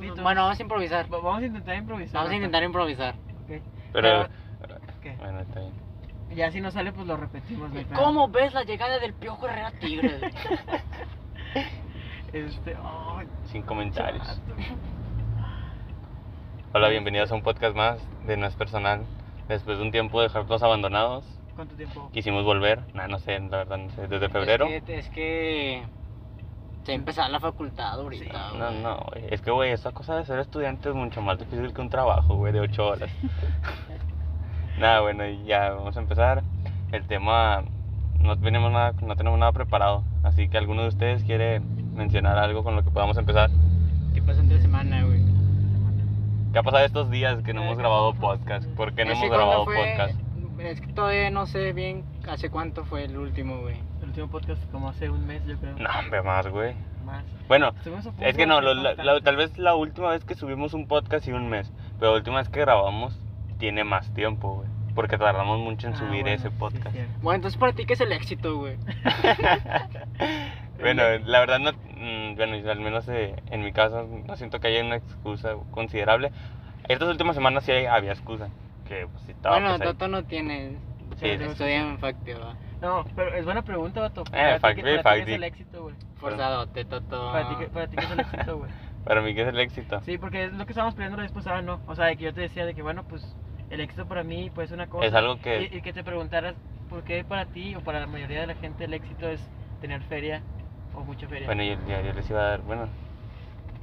Pito. bueno, vamos a improvisar. Va- Vamos a intentar improvisar. Vamos a intentar improvisar. Ok. Pero, ¿Qué? bueno, está bien. Ya si no sale, pues lo repetimos. ¿Cómo ves la llegada del Piojo Herrera Tigre? Este. ay, Sin comentarios. chato. Hola, bienvenidos a un podcast más de No es Personal. Después de un tiempo de dejarlos abandonados, ¿Cuánto tiempo? quisimos volver. Nah, no sé, la verdad, no sé. Desde febrero. Es que, es que se empezó la facultad ahorita. Sí. No, güey. no, güey. Es que, güey, esa cosa de ser estudiante es mucho más difícil que un trabajo, güey, de 8 horas. nada, bueno, y ya vamos a empezar. El tema, no tenemos nada, no tenemos nada preparado. Así que alguno de ustedes quiere mencionar algo con lo que podamos empezar. ¿Qué pasó entre semana, güey? ¿Qué ha pasado estos días que no Eh, hemos que grabado podcast? ¿Por qué no Es hemos grabado fue- podcast? Es que todavía no sé bien hace cuánto fue el último, güey. Último podcast, como hace un mes, yo creo. No, hombre, más, güey. Más. Bueno, es que no, lo- la- la- tal vez la última vez que subimos un podcast y un mes, pero la última vez que grabamos tiene más tiempo, güey. Porque tardamos mucho en Ah, subir bueno, ese sí, podcast. cierto. Bueno, entonces para ti, ¿qué es el éxito, güey? bueno, la verdad no, mm, bueno, al menos eh, en mi caso no siento que haya una excusa considerable. Estas últimas semanas sí había excusa, que pues, sí estaba bueno, pues, ahí. Toto no tiene. Sí, sí, Estudia en Factio, va. No, pero es buena pregunta, vato. Eh, Para ti, fact- ¿qué- para ti qué fact- es el éxito, güey? Forzadote, Toto. Para ti, qué- para ti, ¿qué es el éxito, güey? Para mí que es el éxito. Sí, porque es lo que estábamos peleando la vez pasada, ¿no? O sea, de que yo te decía de que, bueno, pues el éxito para mí puede ser una cosa. Es algo que- Y, y que te preguntaras por qué para ti o para la mayoría de la gente el éxito es tener feria o mucha feria. Bueno, yo, yo- yo les iba a dar, bueno.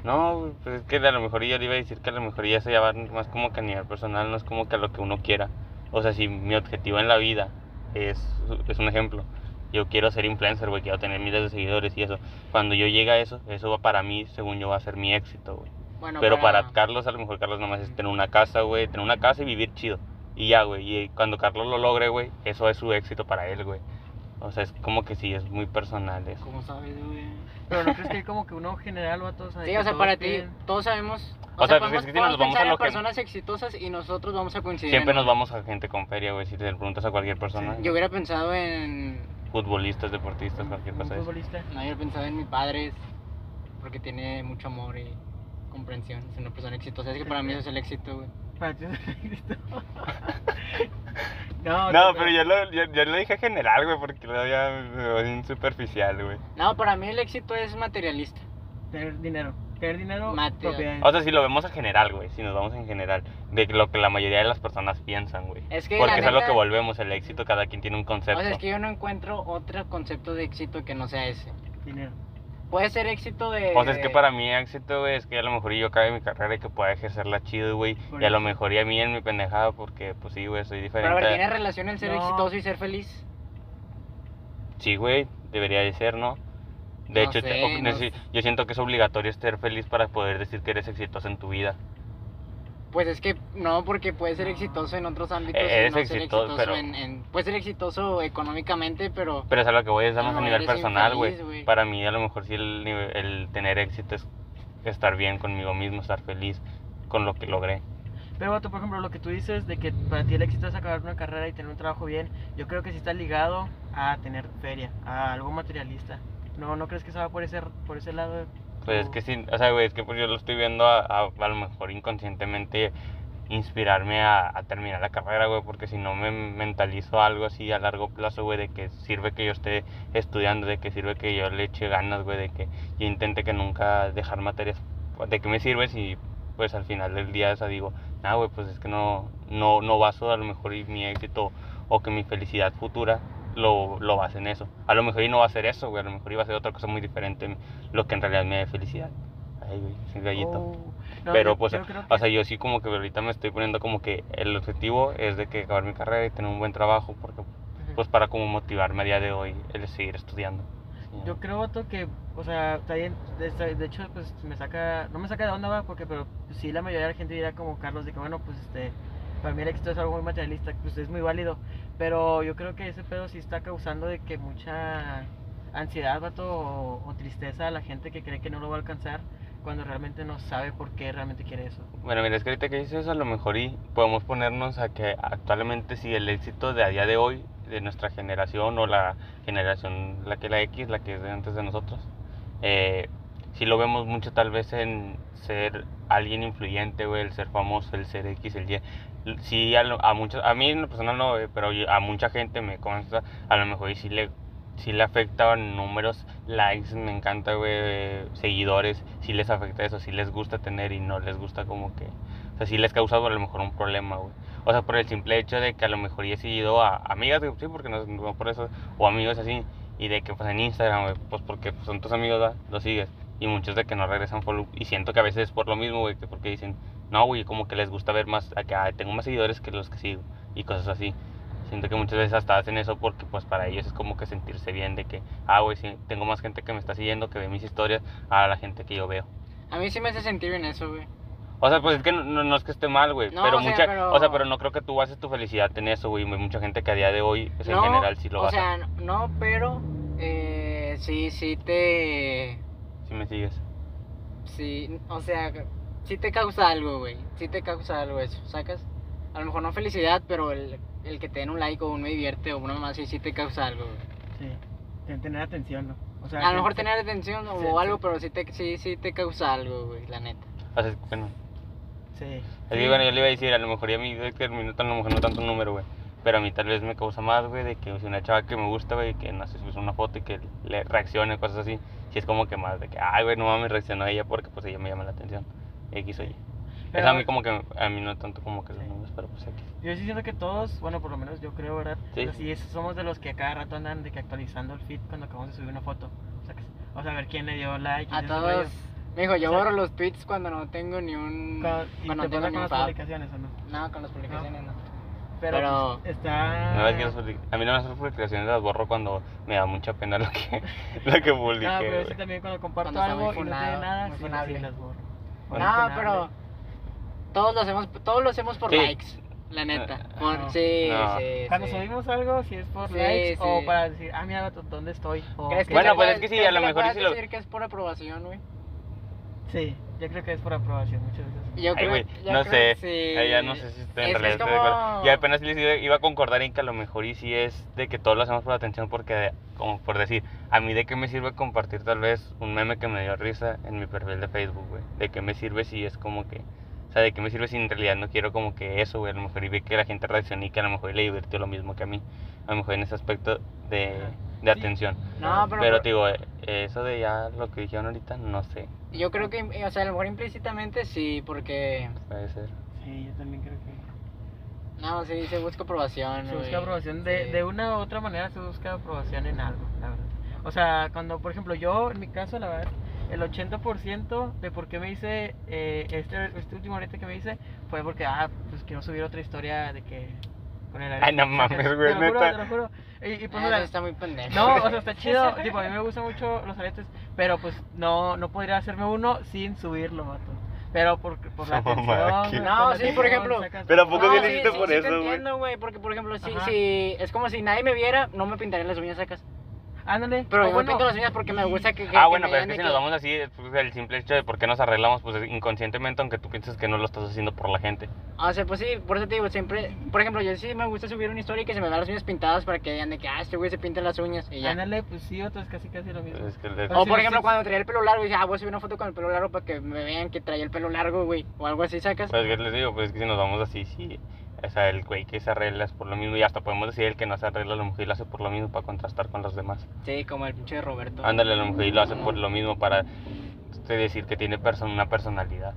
No, pues es que a lo mejor yo le iba a decir que a lo mejor ya se lleva más como que a nivel personal, no es como que a lo que uno quiera. O sea, si mi objetivo en la vida es, es un ejemplo, yo quiero ser influencer, güey, quiero tener miles de seguidores y eso. Cuando yo llegue a eso, eso va para mí, según yo, va a ser mi éxito, güey. Bueno, Pero para Carlos, a lo mejor Carlos nomás es tener una casa, güey, tener una casa y vivir chido. Y ya, güey, y cuando Carlos lo logre, güey, eso es su éxito para él, güey. O sea, es como que sí, es muy personal eso. ¿Cómo sabes, güey? Pero no crees que hay como que uno general o a todos. Sí, o sea, para ti, todos sabemos. O sea, pues, podemos, es que si nos vamos a en lo que- personas exitosas y nosotros vamos a coincidir. Siempre en nos vamos a gente con feria, güey, si te preguntas a cualquier persona. Yo hubiera pensado en. Futbolistas, deportistas, cualquier cosa futbolista. No, hubiera pensado en mi padre porque tiene mucho amor y comprensión. Es una persona exitosa. Es que para mí eso es el éxito, güey. Para ti es el éxito. no, No, pero yo lo, yo, yo lo dije general, güey, porque voy en superficial, güey. No, para mí el éxito es materialista. Tener dinero. Tener dinero, propiedades. O sea, si lo vemos en general, güey, si nos vamos en general, de lo que la mayoría de las personas piensan, güey. Es que Porque es a lo que volvemos, el éxito, cada quien tiene un O concepto. sea, es que yo no encuentro otro concepto de éxito que no sea ese. Dinero. Puede ser éxito de. O sea, es que para mí éxito, güey, es que a lo mejor yo acabe mi carrera y que pueda ejercerla chido, güey. Y a lo mejor y a mí en mi pendejada, porque, pues sí, güey, soy Pero diferente. a ver, ¿tiene relación el ser No. exitoso y ser feliz? Sí, güey, debería de ser, ¿no? De No hecho, sé, te- o- no necesi- yo siento que es obligatorio ser feliz para poder decir que eres exitoso en tu vida. Pues es que no, porque puede ser exitoso en otros ámbitos. y Eres no ser exitoso, exitoso pero- en, en- Puede ser exitoso económicamente, pero. Pero es a lo que voy, es más No, a nivel eres personal, güey. Para mí, a lo mejor sí, el, el tener éxito es estar bien conmigo mismo, estar feliz con lo que logré. Pero, vato, por ejemplo, lo que tú dices de que para ti el éxito es acabar una carrera y tener un trabajo bien, yo creo que sí está ligado a tener feria, a algo materialista. ¿No, no crees que se va por ese, por ese lado? Pues es que sí, o sea, güey, es que pues yo lo estoy viendo a, a, a lo mejor inconscientemente inspirarme a, a terminar la carrera, güey, porque si no me mentalizo algo así a largo plazo, güey, de que sirve que yo esté estudiando, de que sirve que yo le eche ganas, güey, de que yo intente que nunca dejar materias, de que me sirve si pues al final del día esa digo, nah, güey, pues es que no, no, no baso a lo mejor mi éxito o que mi felicidad futura lo, lo base en eso. A lo mejor y no va a ser eso, güey, a lo mejor iba a ser otra cosa muy diferente lo que en realidad me dé felicidad. Ay, güey, sin gallito. Oh, no, Pero yo- pues, yo creo o sea, que- yo sí como que ahorita me estoy poniendo como que el objetivo es de que acabar mi carrera y tener un buen trabajo, porque pues para como motivarme a día de hoy el seguir estudiando. Sí. Yo creo, vato, que, o sea, esta- de hecho, pues me saca, no me saca de onda, va, porque, pero pues, sí, la mayoría de la gente dirá como Carlos, de que, bueno, pues, este, para mí el éxito es algo muy materialista, pues es muy válido, pero yo creo que ese pedo sí está causando de que mucha ansiedad, o, tristeza a la gente que cree que no lo va a alcanzar cuando realmente no sabe por qué realmente quiere eso. Bueno, mira, es que ahorita que dices eso, a lo mejor y podemos ponernos a que actualmente sí el éxito de a día de hoy, de nuestra generación o la generación, la que la X, la que es de antes de nosotros, eh, sí lo vemos mucho tal vez en ser alguien influyente, güey, el ser famoso, el ser X, el Y. Sí, a, a muchos, a mí en lo personal no, güey, pero a mucha gente me consta, a lo mejor y sí le, sí le afectan números, likes, me encanta, güey, seguidores, sí les afecta eso, sí les gusta tener y no les gusta como que, o sea, sí les causa a lo mejor un problema, güey. O sea, por el simple hecho de que a lo mejor ya he seguido a amigas, güey, sí, porque no, no por eso, o amigos así, y de que pues en Instagram, güey, pues porque pues, son tus amigos. Los sigues. Y muchos de que no regresan follow. Y siento que a veces es por lo mismo, güey, que porque dicen, no, güey, como que les gusta ver más, acá tengo más seguidores que los que sigo. Y cosas así. Siento que muchas veces hasta hacen eso porque pues para ellos es como que sentirse bien de que, ah, güey, sí, tengo más gente que me está siguiendo, que ve mis historias, a la gente que yo veo. A mí sí me hace sentir bien eso, güey. O sea, pues es que no, es que esté mal, güey. No, pero o sea, mucha, pero- o sea, pero no creo que tú bases tu felicidad en eso, güey. Hay mucha gente que a día de hoy, pues, en general, sí lo o basa. sea, no, pero eh, sí, sí te... Si me sigues. Sí, o sea, sí te causa algo, güey. Sí te causa algo eso, ¿sacas? A lo mejor no felicidad, pero el, el que te den un like o un me divierte o una mamá así, sí te causa algo, güey. Sí. Ten- Tener atención, ¿no? O sea, A lo mejor tener atención o Sí, algo, sí. pero sí te, sí, sí te causa algo, güey, la neta. O sea, bueno, Sí. Es Sí. que, bueno, yo le iba a decir, a lo mejor y a mí minuto a lo mejor no tanto un número, güey. Pero a mí tal vez me causa más, güey, de que si una chava que me gusta, güey, que no sé, sube una foto y que le reaccione, cosas así. Si es como que más de que, ay, güey, no mames, reaccionó ella porque pues ella me llama la atención. X o Y. Pero- Eso a mí como que, a mí no tanto como que los números, pero pues X. Yo sí siento que todos, bueno, por lo menos yo creo, ¿verdad? Sí. Sí, es- somos de los que a cada rato andan de que actualizando el feed cuando acabamos de subir una foto. O sea, que, o sea a ver quién le dio like. y A todos. Me dijo, yo O sea, borro los tweets cuando no tengo ni un. Con- y cuando no te tengo ni con un las publicaciones o no. No, con las publicaciones no. Pero, Pero- pues, está. No, es que las a mí no las publicaciones las borro cuando me da mucha pena lo que, lo que publiqué, Ah, pero sí también cuando comparto Cuando algo y no tiene nada, sí, sí las borro. No, pero. Todos lo hacemos, todos lo hacemos por Sí. likes, la neta. Ah, Por- no. sí, No. sí, Cuando sí. subimos algo, si es por Sí, likes o sí. para decir, ah, mira, ¿dónde estoy? O ¿Crees que- Bueno, pues puedes- es que sí, a lo mejor lo- decir que es por aprobación, güey. Sí, yo creo que es por aprobación muchas veces. Yo Ay, creo, güey, yo no creo sé. que sí. Ay, ya no sé si estoy en Es que realidad es estoy de acuerdo. como- Y apenas les iba, iba a concordar en que a lo mejor y sí es de que todos lo hacemos por atención porque, como por decir, a mí de qué me sirve compartir tal vez un meme que me dio risa en mi perfil de Facebook, güey. De qué me sirve si es como que, sea, de qué me sirve si en realidad no quiero como que eso, güey. A lo mejor y ve que la gente reacciona y que a lo mejor le divirtió lo mismo que a mí. A lo mejor en ese aspecto de, de Sí. atención. No, pero, Pero te digo, eso de ya lo que dijeron ahorita, no sé, yo creo que, o sea, a lo mejor implícitamente sí, porque. puede ser. Sí, yo también creo que. No, sí, se busca aprobación. Se güey. busca aprobación de, Sí. de una u otra manera, se busca aprobación en algo, la verdad. O sea, cuando, por ejemplo, yo, en mi caso, la verdad, el 80% de por qué me hice eh, este, este último ahorita que me hice fue porque, ah, pues quiero subir otra historia de que. Con el Ay, no mames, güey, Te lo juro, neta. te lo juro. Y, y pues, Ah, sea, eso está muy pendejo. no, o sea, está chido. tipo, a mí me gustan mucho los aretes, pero pues no, no podría hacerme uno sin subirlo, vato. Pero por, por la atención. No, la sí, por ejemplo, sacas- Pero ¿a poco No, sí hiciste sí, por sí eso, güey? entiendo, güey, porque por ejemplo, si, si es como si nadie me viera, no me pintaría las uñas sacas. Ándale. Pero yo bueno, pinto las uñas porque me y- gusta que, que Ah, que bueno, pero es que si nos vamos así, pues, el simple hecho de por qué nos arreglamos, pues inconscientemente, aunque tú pienses que no lo estás haciendo por la gente. O sea, pues sí, por eso te digo, siempre, por ejemplo, yo sí me gusta subir una historia y que se me vean las uñas pintadas para que digan de que, ah, este güey se pinta las uñas y ya. Ándale, pues sí, otro es casi casi lo mismo. Es que le- O por ejemplo, cuando traía el pelo largo, y dije, ah, voy a subir una foto con el pelo largo para que me vean que traía el pelo largo, güey. O algo así, sacas. Pues que les digo, pues es que si nos vamos así, sí. O sea, el güey que se arregla es por lo mismo y hasta podemos decir el que no se arregla a lo mejor y lo hace por lo mismo para contrastar con los demás. Sí, como el pinche de Roberto. Ándale, a lo mejor y lo hace por lo mismo para este, decir que tiene perso- una personalidad.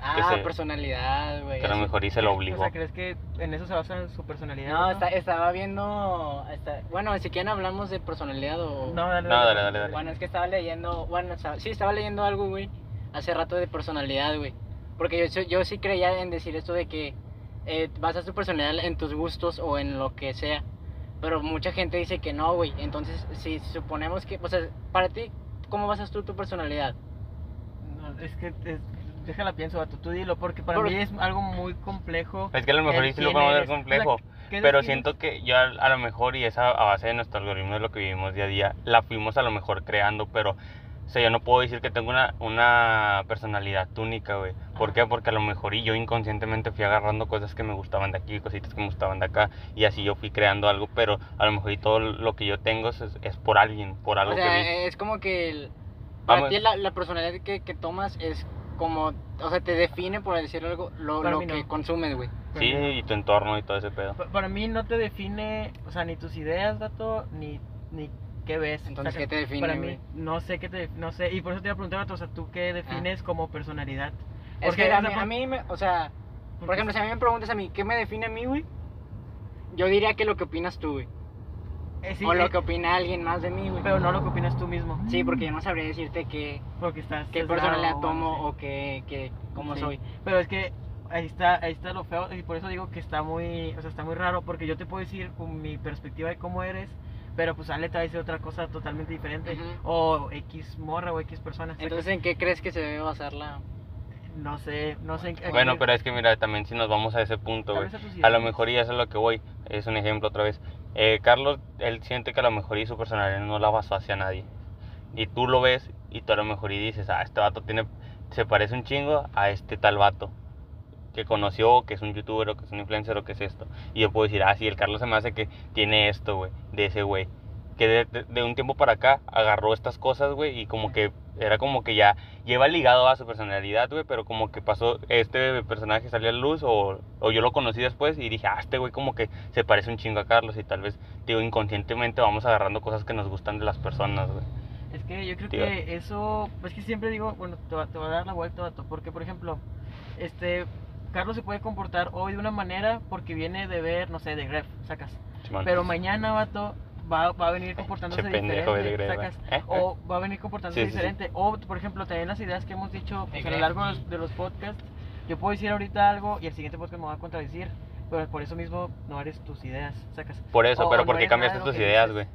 Ah, se- personalidad, güey. Que a lo mejor y se lo O obligó. sea, ¿crees que en eso se basa su personalidad? No, está- estaba viendo. está- bueno, si quieren hablamos de personalidad o. No, dale, No, dale, dale, dale. Bueno, es que estaba leyendo. Bueno, estaba- sí, estaba leyendo algo, güey. Hace rato de personalidad, güey. Porque yo, yo sí creía en decir esto de que eh, basas tu personalidad en tus gustos o en lo que sea. Pero mucha gente dice que no, güey. Entonces, si suponemos que. O sea, para ti, ¿cómo basas tú tu personalidad? No, es que es- déjala pienso, vato, tú dilo, porque para Por- mí es algo muy complejo. Es que a lo mejor sí lo quién podemos ver eres. O sea, complejo. ¿qué Pero siento que yo a, a lo mejor, y esa a base de nuestro algoritmo de lo que vivimos día a día, la fuimos a lo mejor creando, pero, o sea, yo no puedo decir que tengo una, una personalidad única, güey. ¿Por qué? Porque a lo mejor y yo inconscientemente fui agarrando cosas que me gustaban de aquí, cositas que me gustaban de acá, y así yo fui creando algo, pero a lo mejor y todo lo que yo tengo es, es por alguien, por algo o sea, que vi. es como que el- Para Vamos. ti la, la personalidad que, que tomas es como, o sea, te define, por decirlo algo, lo, Para lo que no. consumes, güey. Sí, y tu entorno y todo ese pedo. Pa- Para mí no te define, o sea, ni tus ideas, dato, ni, ni qué ves. Entonces, Saca- ¿qué te define, Para mí, güey? no sé qué te, no sé, y por eso te iba a preguntar, o sea, ¿tú qué defines como personalidad? Es Porque, que o a sea, mí, por- a mí me- o sea, por ejemplo, si a mí me preguntas a mí, ¿qué me define a mí, güey? Yo diría que lo que opinas tú, güey. Eh, sí, o eh, lo que opina alguien más de mí, güey. pero no lo que opinas tú mismo, Sí, porque yo no sabría decirte qué, porque estás qué personalidad o tomo o qué, qué, cómo Sí. soy. Pero es que ahí está, ahí está lo feo y por eso digo que está muy, o sea, está muy raro porque yo te puedo decir con mi perspectiva de cómo eres, pero pues Ale te va a decir otra cosa totalmente diferente o X morra o X persona. Entonces, ¿en qué crees que se debe basar la...? no sé, no sé. en qué- Bueno, pero es que mira, también si nos vamos a ese punto, güey. a lo mejor, y eso es lo que voy, es un ejemplo otra vez. Eh, Carlos, él siente que a lo mejor y su personalidad no la basó hacia nadie. Y tú lo ves y tú a lo mejor y dices, ah, este vato tiene, se parece un chingo a este tal vato que conoció, que es un youtuber o que es un influencer o que es esto. Y yo puedo decir, ah, sí, el Carlos se me hace que tiene esto, güey, de ese güey. Que de, de- de un tiempo para acá agarró estas cosas, güey, y como que era como que ya lleva ligado a su personalidad, güey, pero como que pasó, este personaje salió a la luz o, o yo lo conocí después y dije, ah, este güey como que se parece un chingo a Carlos y tal vez, digo, inconscientemente vamos agarrando cosas que nos gustan de las personas, güey. Es que yo creo Tío. que eso, pues que siempre digo, bueno, te va, te va a dar la vuelta, vato, porque por ejemplo, este, Carlos se puede comportar hoy de una manera porque viene de ver, no sé, de Gref, sacas. Pero mañana, vato, va, va a venir comportándose Che pendejo de diferente, Gref, sacas. ¿eh? O va a venir comportándose Sí, sí, sí. diferente. O, por ejemplo, también las ideas que hemos dicho pues, a lo largo de los, de los podcasts, yo puedo decir ahorita algo y el siguiente podcast me va a contradecir. Pero por eso mismo no eres tus ideas, sacas. Por eso, o- pero o ¿por no cambiaste de tus ideas, güey?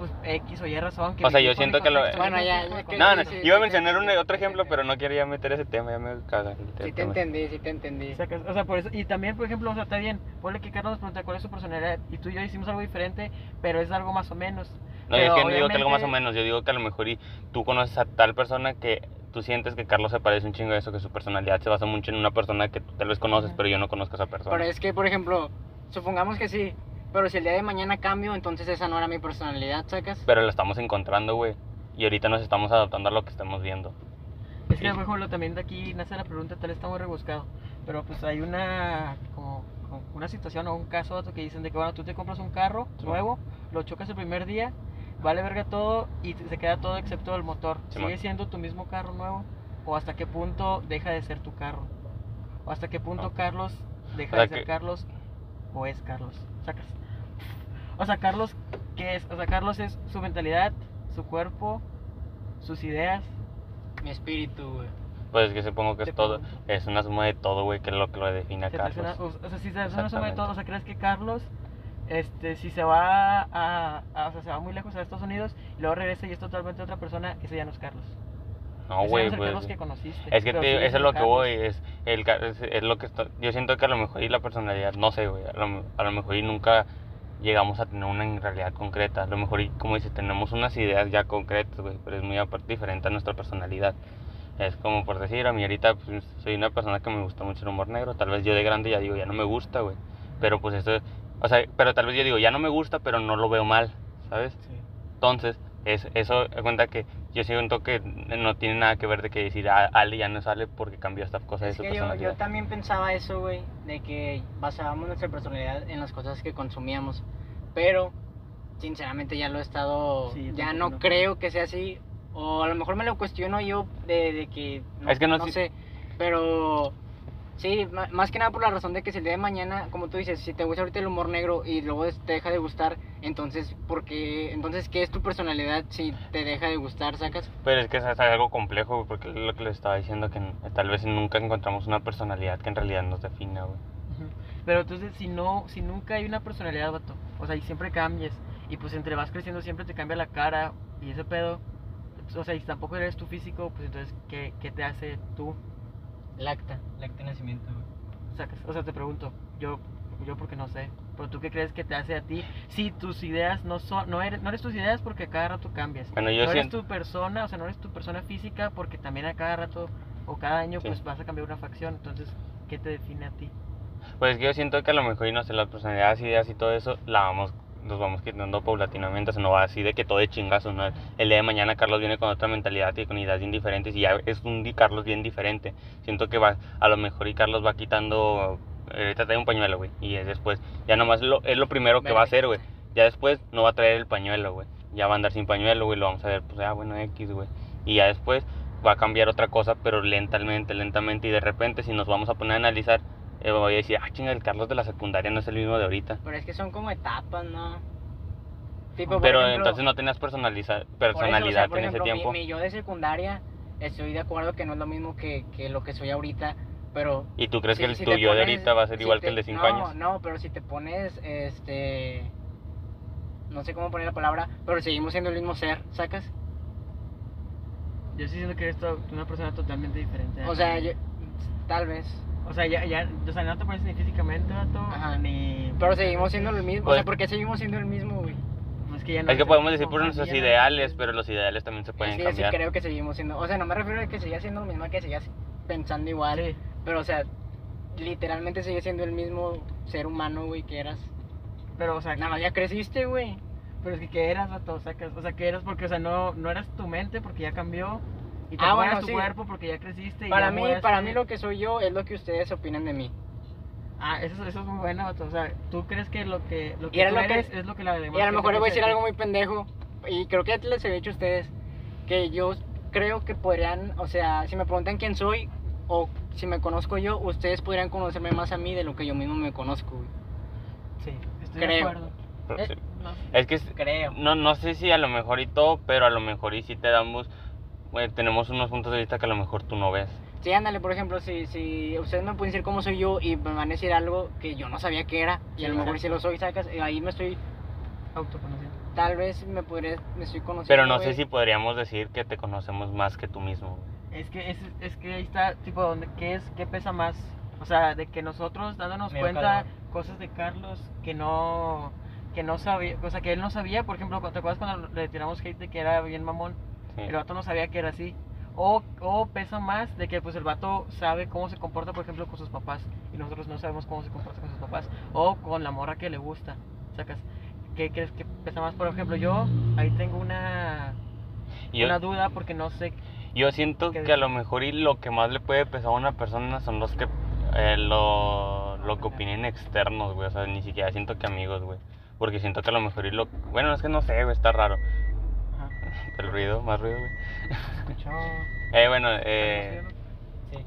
Pues X o Y razón. O sea, yo siento que lo- Bueno, ya, ya que- No, no, sí, iba a mencionar sí, un, sí, otro ejemplo, sí, pero no quería meter ese tema, ya me caga. el Sí te tema. entendí, sí te entendí. Sacas, o sea, por eso, y también, por ejemplo, o sea, está bien, ponle que Carlos nos pregunta cuál es su personalidad, y tú y yo hicimos algo diferente, pero es algo más o menos. No, es Pero que no digo que algo más o menos, yo digo que a lo mejor y tú conoces a tal persona que tú sientes que Carlos se parece un chingo a eso, que su personalidad se basa mucho en una persona que tal vez conoces, pero yo no conozco a esa persona. Pero es que, por ejemplo, supongamos que sí, pero si el día de mañana cambio, entonces esa no era mi personalidad, ¿sacas? Pero la estamos encontrando, güey. Y ahorita nos estamos adaptando a lo que estamos viendo. Es que, por ejemplo, también de aquí nace la pregunta, tal vez está muy rebuscado, pero pues hay una, como, como una situación o un caso que dicen de que, bueno, tú te compras un carro Sí. nuevo, lo chocas el primer día, vale verga todo, y se queda todo excepto el motor. Sí, ¿Sigue man. siendo tu mismo carro nuevo? ¿O hasta qué punto deja de ser tu carro? ¿O hasta qué punto. Carlos deja O sea de ser que- Carlos o es Carlos? Sacas. O sea, Carlos, ¿qué es? O sea, Carlos es su mentalidad, su cuerpo, sus ideas. Mi espíritu, güey. Pues es que supongo que es todo, es una suma de todo, güey, que es lo que lo define a Carlos. una- o sea, si se hace una suma de todo, o sea, ¿crees que Carlos, este, si se va a, a- o sea, se va muy lejos a Estados Unidos y luego regresa y es totalmente otra persona, ese ya no es Carlos? No, güey, pues. Carlos que conociste. Es que te- sigue eso es lo que voy, es, el, es, es lo que está, yo siento que a lo mejor y la personalidad, no sé, güey, a lo, a lo mejor y nunca llegamos a tener una en realidad concreta, a lo mejor y como dices, tenemos unas ideas ya concretas, güey, pero es muy aparte diferente a nuestra personalidad. Es como por decir, a mí ahorita pues, soy una persona que me gusta mucho el humor negro, tal vez yo de grande ya digo, ya no me gusta, güey, pero pues eso, o sea, pero tal vez yo digo, ya no me gusta, pero no lo veo mal, ¿sabes? Sí. Entonces, es, eso, cuenta que yo siento que no tiene nada que ver de que decir, ah, Ale ya no sale porque cambió esta cosa de su que yo, personalidad. yo también pensaba eso, güey, de que basábamos nuestra personalidad en las cosas que consumíamos. Pero, sinceramente, ya lo he estado. Sí, ya no no. creo que sea así. O a lo mejor me lo cuestiono yo de, de que. Es que no si- sé. Pero. Sí, más que nada por la razón de que si el día de mañana, como tú dices, si te gusta ahorita el humor negro y luego te deja de gustar, entonces, porque Entonces, ¿qué es tu personalidad si te deja de gustar, sacas? Pero es que es es algo complejo, güey, porque es lo que les estaba diciendo, que tal vez nunca encontramos una personalidad que en realidad nos defina, güey. Pero entonces, si no, si nunca hay una personalidad, vato, o sea, y siempre cambies, y pues entre vas creciendo siempre te cambia la cara y ese pedo, o sea, y tampoco eres tu físico, pues entonces, ¿qué, qué te hace tú? Lacta, lacta de nacimiento, güey. Sacas? O sea, te pregunto, yo, yo porque no sé, pero tú qué crees que te hace a ti si tus ideas no son, no eres, no eres tus ideas porque a cada rato cambias. Bueno, yo no eres tu persona, o sea, no eres tu persona física porque también a cada rato o cada año Sí. pues vas a cambiar una facción, entonces, ¿qué te define a ti? Pues es que yo siento que a lo mejor, y no sé, las personalidades, ideas y todo eso, la vamos nos vamos quitando paulatinamente, o sea, no va así de que todo es chingazo, ¿no? El día de mañana Carlos viene con otra mentalidad y con ideas bien diferentes y ya es un Carlos bien diferente. Siento que va, a lo mejor y Carlos va quitando, eh, ahorita trae un pañuelo, güey, y es después, ya nomás lo, es lo primero que va a hacer, güey. Ya después no va a traer el pañuelo, güey. Ya va a andar sin pañuelo, güey, lo vamos a ver, pues, ah, bueno, X, güey. Y ya después va a cambiar otra cosa, pero lentamente, lentamente, y de repente si nos vamos a poner a analizar, eh, voy a decir, ah, chinga, el Carlos de la secundaria no es el mismo de ahorita. Pero es que son como etapas, ¿no? Tipo, por Pero ejemplo, entonces no tenías personaliza- por eso, o sea, personalidad por en ejemplo, ese mi- tiempo. Mi, yo de secundaria, estoy de acuerdo que no es lo mismo que, que lo que soy ahorita, pero... ¿Y tú crees si- que el si tuyo de pones- ahorita va a ser si igual te- que el de 5 no, años? No, pero si te pones, este... No sé cómo poner la palabra, pero seguimos siendo el mismo ser, ¿sacas? Yo sí siento que eres una persona totalmente diferente. O sea, yo- tal vez. O sea, ya, ya, o sea, no te pones ni físicamente, vato, Ajá. ni... Pero seguimos siendo el mismo. O Pues- sea, ¿por qué seguimos siendo el mismo, güey? No, es que ya no Es que podemos decir por nuestros ideales, pero los ideales también se pueden sí cambiar. creo que seguimos siendo. O sea, no me refiero a que siga siendo lo mismo, que sigas pensando igual. Sí, Pero, o sea, literalmente sigue siendo el mismo ser humano, güey, que eras. pero, o sea, Nada más ya creciste, güey. pero es que ¿qué eras, vato? O sea, que, o sea, ¿qué eras? Porque, o sea, no, no eras tu mente porque ya cambió. Y Ah, tampoco bueno, tu sí. cuerpo porque ya creciste. y Para ya mí, para mí lo que soy yo es lo que ustedes opinan de mí. Ah, eso, eso es muy bueno. O sea, tú crees que lo que, lo Y que era tú lo que- eres es lo que la demás Y a lo mejor les voy a decir de algo muy pendejo. Y creo que ya les he dicho a ustedes que yo creo que podrían, o sea, si me preguntan quién soy o si me conozco yo, ustedes podrían conocerme más a mí de lo que yo mismo me conozco, güey. Sí, estoy de Creo. acuerdo. Pero Eh, sí. no. Es que Creo. no, no sé si a lo mejor y todo, pero a lo mejor y si te damos, güey, tenemos unos puntos de vista que a lo mejor tú no ves. Sí, ándale, por ejemplo, si, si ustedes me pueden decir cómo soy yo y me van a decir algo que yo no sabía que era, y a lo mejor si lo soy, sacas, y ahí me estoy, Autoconociendo. tal vez me podré, me estoy conociendo. Pero no sé si podríamos decir que te conocemos más que tú mismo. Es que, es, es que ahí está, tipo, donde, ¿qué, es, ¿qué pesa más? O sea, de que nosotros dándonos cuenta cosas de Carlos que no que no sabía, o sea, que él no sabía, por ejemplo, ¿te acuerdas cuando le tiramos hate de que era bien mamón? Sí. El vato no sabía que era así. O, o pesa más de que pues el vato sabe cómo se comporta, por ejemplo, con sus papás y nosotros no sabemos cómo se comporta con sus papás o con la morra que le gusta, sacas. ¿Qué crees que pesa más? Por ejemplo, yo ahí tengo una, Yo, una duda porque no sé yo siento ¿Qué que a lo mejor y lo que más le puede pesar a una persona son los que eh, lo, lo que opinen externos, güey. O sea, ni siquiera siento que amigos, güey. Porque siento que a lo mejor y lo... Bueno, es que no sé, güey, está raro. El ruido, más ruido, güey. Escuchó. Eh, bueno, eh... Sí.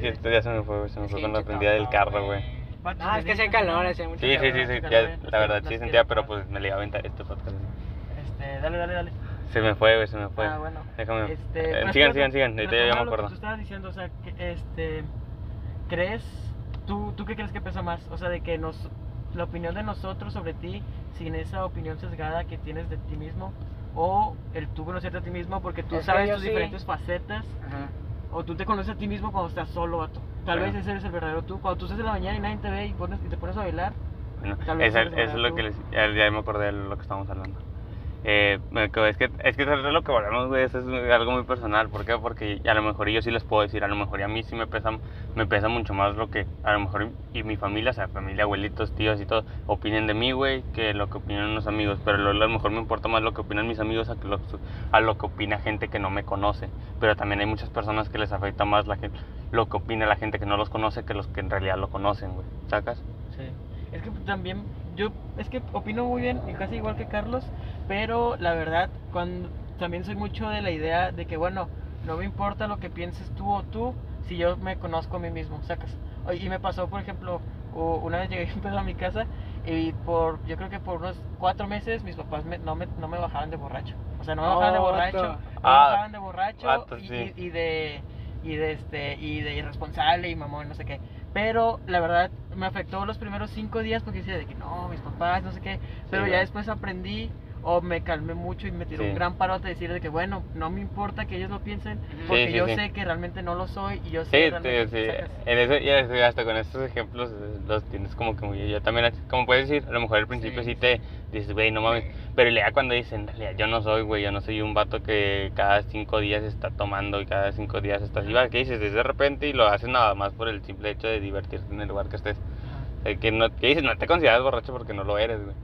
esto ya se me fue, güey. Se me fue con la prendida del carro, güey. Ah, es que hace calor, hace mucho Sí, sí, sí, sí, ya, la verdad sí sentía, pero pues me le iba a aventar este podcast. Este, dale, dale, dale. Se me fue, güey, se me fue. Ah, bueno. Déjame. Este, eh, sigan, sigan, sigan. Ahorita ya me acuerdo. Tú estabas diciendo, o sea, que, este, ¿crees, tú, tú qué crees que pesa más? O sea, de que nos, la opinión de nosotros sobre ti, sin esa opinión sesgada que tienes de ti mismo, o el tú conocerte a ti mismo porque tú Es sabes tus sí. diferentes facetas, Ajá. o tú te conoces a ti mismo cuando estás solo, vato. Tal Bueno. vez ese eres el verdadero tú. Cuando tú estás en la mañana y nadie te ve y, pones, y te pones a bailar, Bueno, Tal vez eso es lo tú. que les, ya, ya me acordé de lo que estábamos hablando. Eh, es que es que es lo que volvemos, güey, eso es algo muy personal. ¿Por qué? Porque a lo mejor yo sí les puedo decir, a lo mejor a mí sí me pesa, me pesa mucho más lo que a lo mejor y mi familia, o sea, familia, abuelitos, tíos y todo, opinen de mí, güey, que lo que opinan unos amigos. Pero a lo mejor me importa más lo que opinan mis amigos a, lo, a lo que opina gente que no me conoce. Pero también hay muchas personas que les afecta más lo que opina la gente que no los conoce que los que en realidad lo conocen, güey. ¿Sacas? Sí. Es que también, yo, es que opino muy bien, y casi igual que Carlos, pero la verdad, cuando también soy mucho de la idea de que, bueno, no me importa lo que pienses tú o tú, si yo me conozco a mí mismo, sacas. Y me pasó, por ejemplo, una vez llegué un pedo a mi casa y por, yo creo que por unos cuatro meses mis papás me- no, me, no me bajaban de borracho. O sea, no me bajaban de Oh, borracho, no me Ah, bajaban de borracho vato, y, sí. y- y de y de este y de irresponsable y mamón no sé qué pero la verdad me afectó los primeros cinco días porque decía de que no mis papás no sé qué pero ya después aprendí o me calmé mucho y me tiró Sí. un gran parote de decir de que bueno no me importa que ellos lo piensen porque sí, yo sí. sé que realmente no lo soy y yo sé Sí, sí, realmente sí. sacas. En eso, y hasta con estos ejemplos los tienes como que muy... Yo también, como puedes decir, a lo mejor al principio sí, Sí. te dices, güey, no mames. Pero ya cuando dicen, en realidad yo no soy, güey, yo no soy un vato que cada cinco días está tomando y cada cinco días está así, va, ¿qué dices? Es de repente y lo haces nada más por el simple hecho de divertirte en el lugar que estés. Ajá. Eh, que, no, que dices, no te consideras borracho porque no lo eres, güey.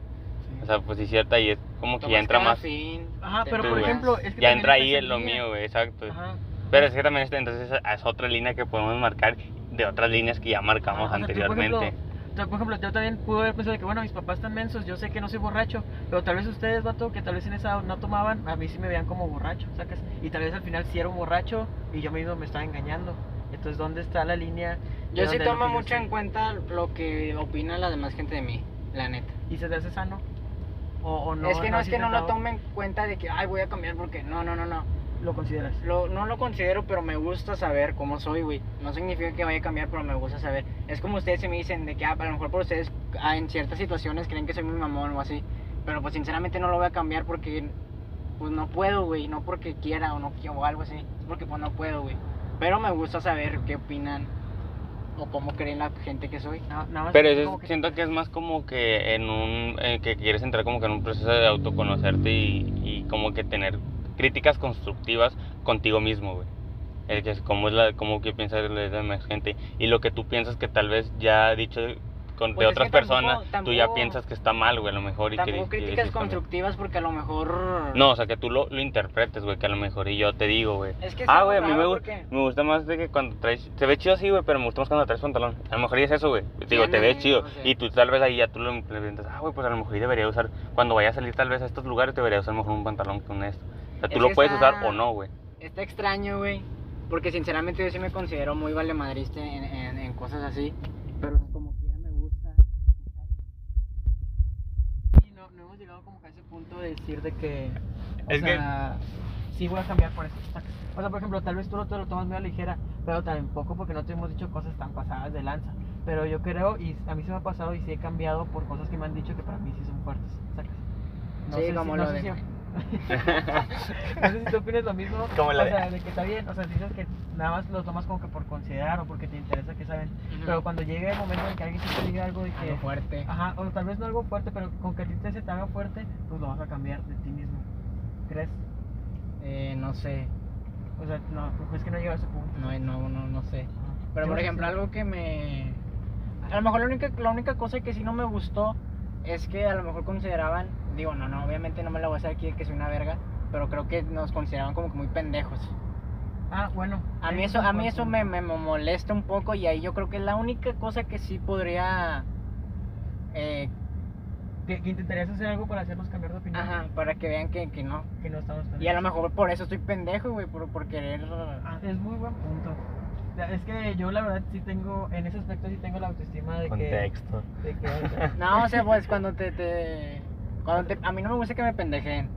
O sea, pues sí, cierta, y es como que ya entra cada más. fin, Ajá, te pero por ejemplo, es que Ya también entra está ahí esa en lo línea. mío, güey, exacto. Ajá. Pero es que también este, entonces es otra línea que podemos marcar de otras líneas que ya marcamos Ajá, o sea, tú, por anteriormente. ejemplo, o sea, por ejemplo, yo también pude haber pensado que, bueno, mis papás están mensos, yo sé que no soy borracho, pero tal vez ustedes, vato, que tal vez en esa no tomaban, a mí sí me veían como borracho, ¿sacas? Y tal vez al final sí era un borracho y yo mismo me estaba engañando. Entonces, ¿dónde está la línea? de Yo sí donde lo tomo que mucho soy? en cuenta lo que opina la demás gente de mí, la neta. ¿Y se te hace sano? ¿O, o no? es que no es que no lo tomen en cuenta de que, ay, voy a cambiar porque no, no, no, no. ¿Lo consideras? Lo, no lo considero, pero me gusta saber cómo soy, güey. No significa que vaya a cambiar, pero me gusta saber. Es como ustedes se me dicen de que ah, a lo mejor por ustedes ah, en ciertas situaciones creen que soy muy mamón o así. Pero pues sinceramente no lo voy a cambiar porque pues no puedo, güey. No porque quiera o no quiero o algo así. Es porque pues no puedo, güey. Pero me gusta saber qué opinan o cómo creen la gente que soy. No, nada más Pero es eso es- que- siento que es más como que en un eh, que quieres entrar como que en un proceso de autoconocerte y, y como que tener críticas constructivas contigo mismo, güey. El que es cómo es la cómo que piensa la demás gente y lo que tú piensas que tal vez ya dicho con, Pues de que otras tampoco- personas, tú ya tampoco- piensas que está mal, güey, a lo mejor y que Tampoco que críticas cambiar. constructivas porque a lo mejor... No, o sea, que tú lo, lo interpretes, güey, que a lo mejor y yo te digo, güey. Es que Ah, güey, a mí me, porque- me gusta más de que cuando traes... Se ve chido así, güey, pero me gusta más cuando traes pantalón. A lo mejor y es eso, güey. Digo, te ves chido. Y tú tal vez ahí ya tú lo implementas. Ah, güey, pues a lo mejor y debería usar... Cuando vaya a salir tal vez a estos lugares, debería usar mejor un pantalón que un esto. O sea, tú Es lo que puedes está- usar o no, güey. Está extraño, güey. Porque sinceramente yo sí me considero muy valemadrista en, en, en cosas así. Pero como quiera me gusta. Sí, no, no hemos llegado como que de decir de que, o Es que- sea, sí voy a cambiar por eso. O sea, por ejemplo, tal vez tú no te lo tomas muy a la ligera, pero tampoco porque no te hemos dicho cosas tan pasadas de lanza. Pero yo creo, y a mí se me ha pasado y sí he cambiado por cosas que me han dicho que para mí sí son fuertes, ¿sacas? Sí, como lo sé de- si- no sé si tú opinas lo mismo. La o de- sea, de que está bien, o sea, dices que nada más lo tomas como que por considerar o porque te interesa que saben. Pero cuando llegue el momento en que alguien sí te diga algo de que... Algo fuerte. Ajá, o tal vez no algo fuerte, pero con que a ti te se te haga fuerte, pues lo vas a cambiar de ti mismo. ¿Crees? Eh, no sé. O sea, no, pues es que no llega a ese punto. No, no, no, no sé. Pero por sí ejemplo, sé. algo que me. A lo mejor la única, la única cosa que sí no me gustó es que a lo mejor consideraban. Digo, no, no, obviamente no me la voy a hacer aquí de que soy una verga. Pero creo que nos consideraban como que muy pendejos. Ah, bueno. A mí eso, es a mí eso me, me molesta un poco y ahí yo creo que es la única cosa que sí podría... eh, Que, que intentarías hacer algo para hacernos cambiar de opinión. ajá, para que vean que, que no. Que no estamos Y a lo mejor por eso estoy pendejo, güey, por, por querer... Ah, es muy buen punto. O sea, Es que yo la verdad sí tengo, en ese aspecto sí tengo la autoestima de que... Contexto. De que No, o sea, pues cuando te... te cuando te- a mí no me gusta que me pendejen.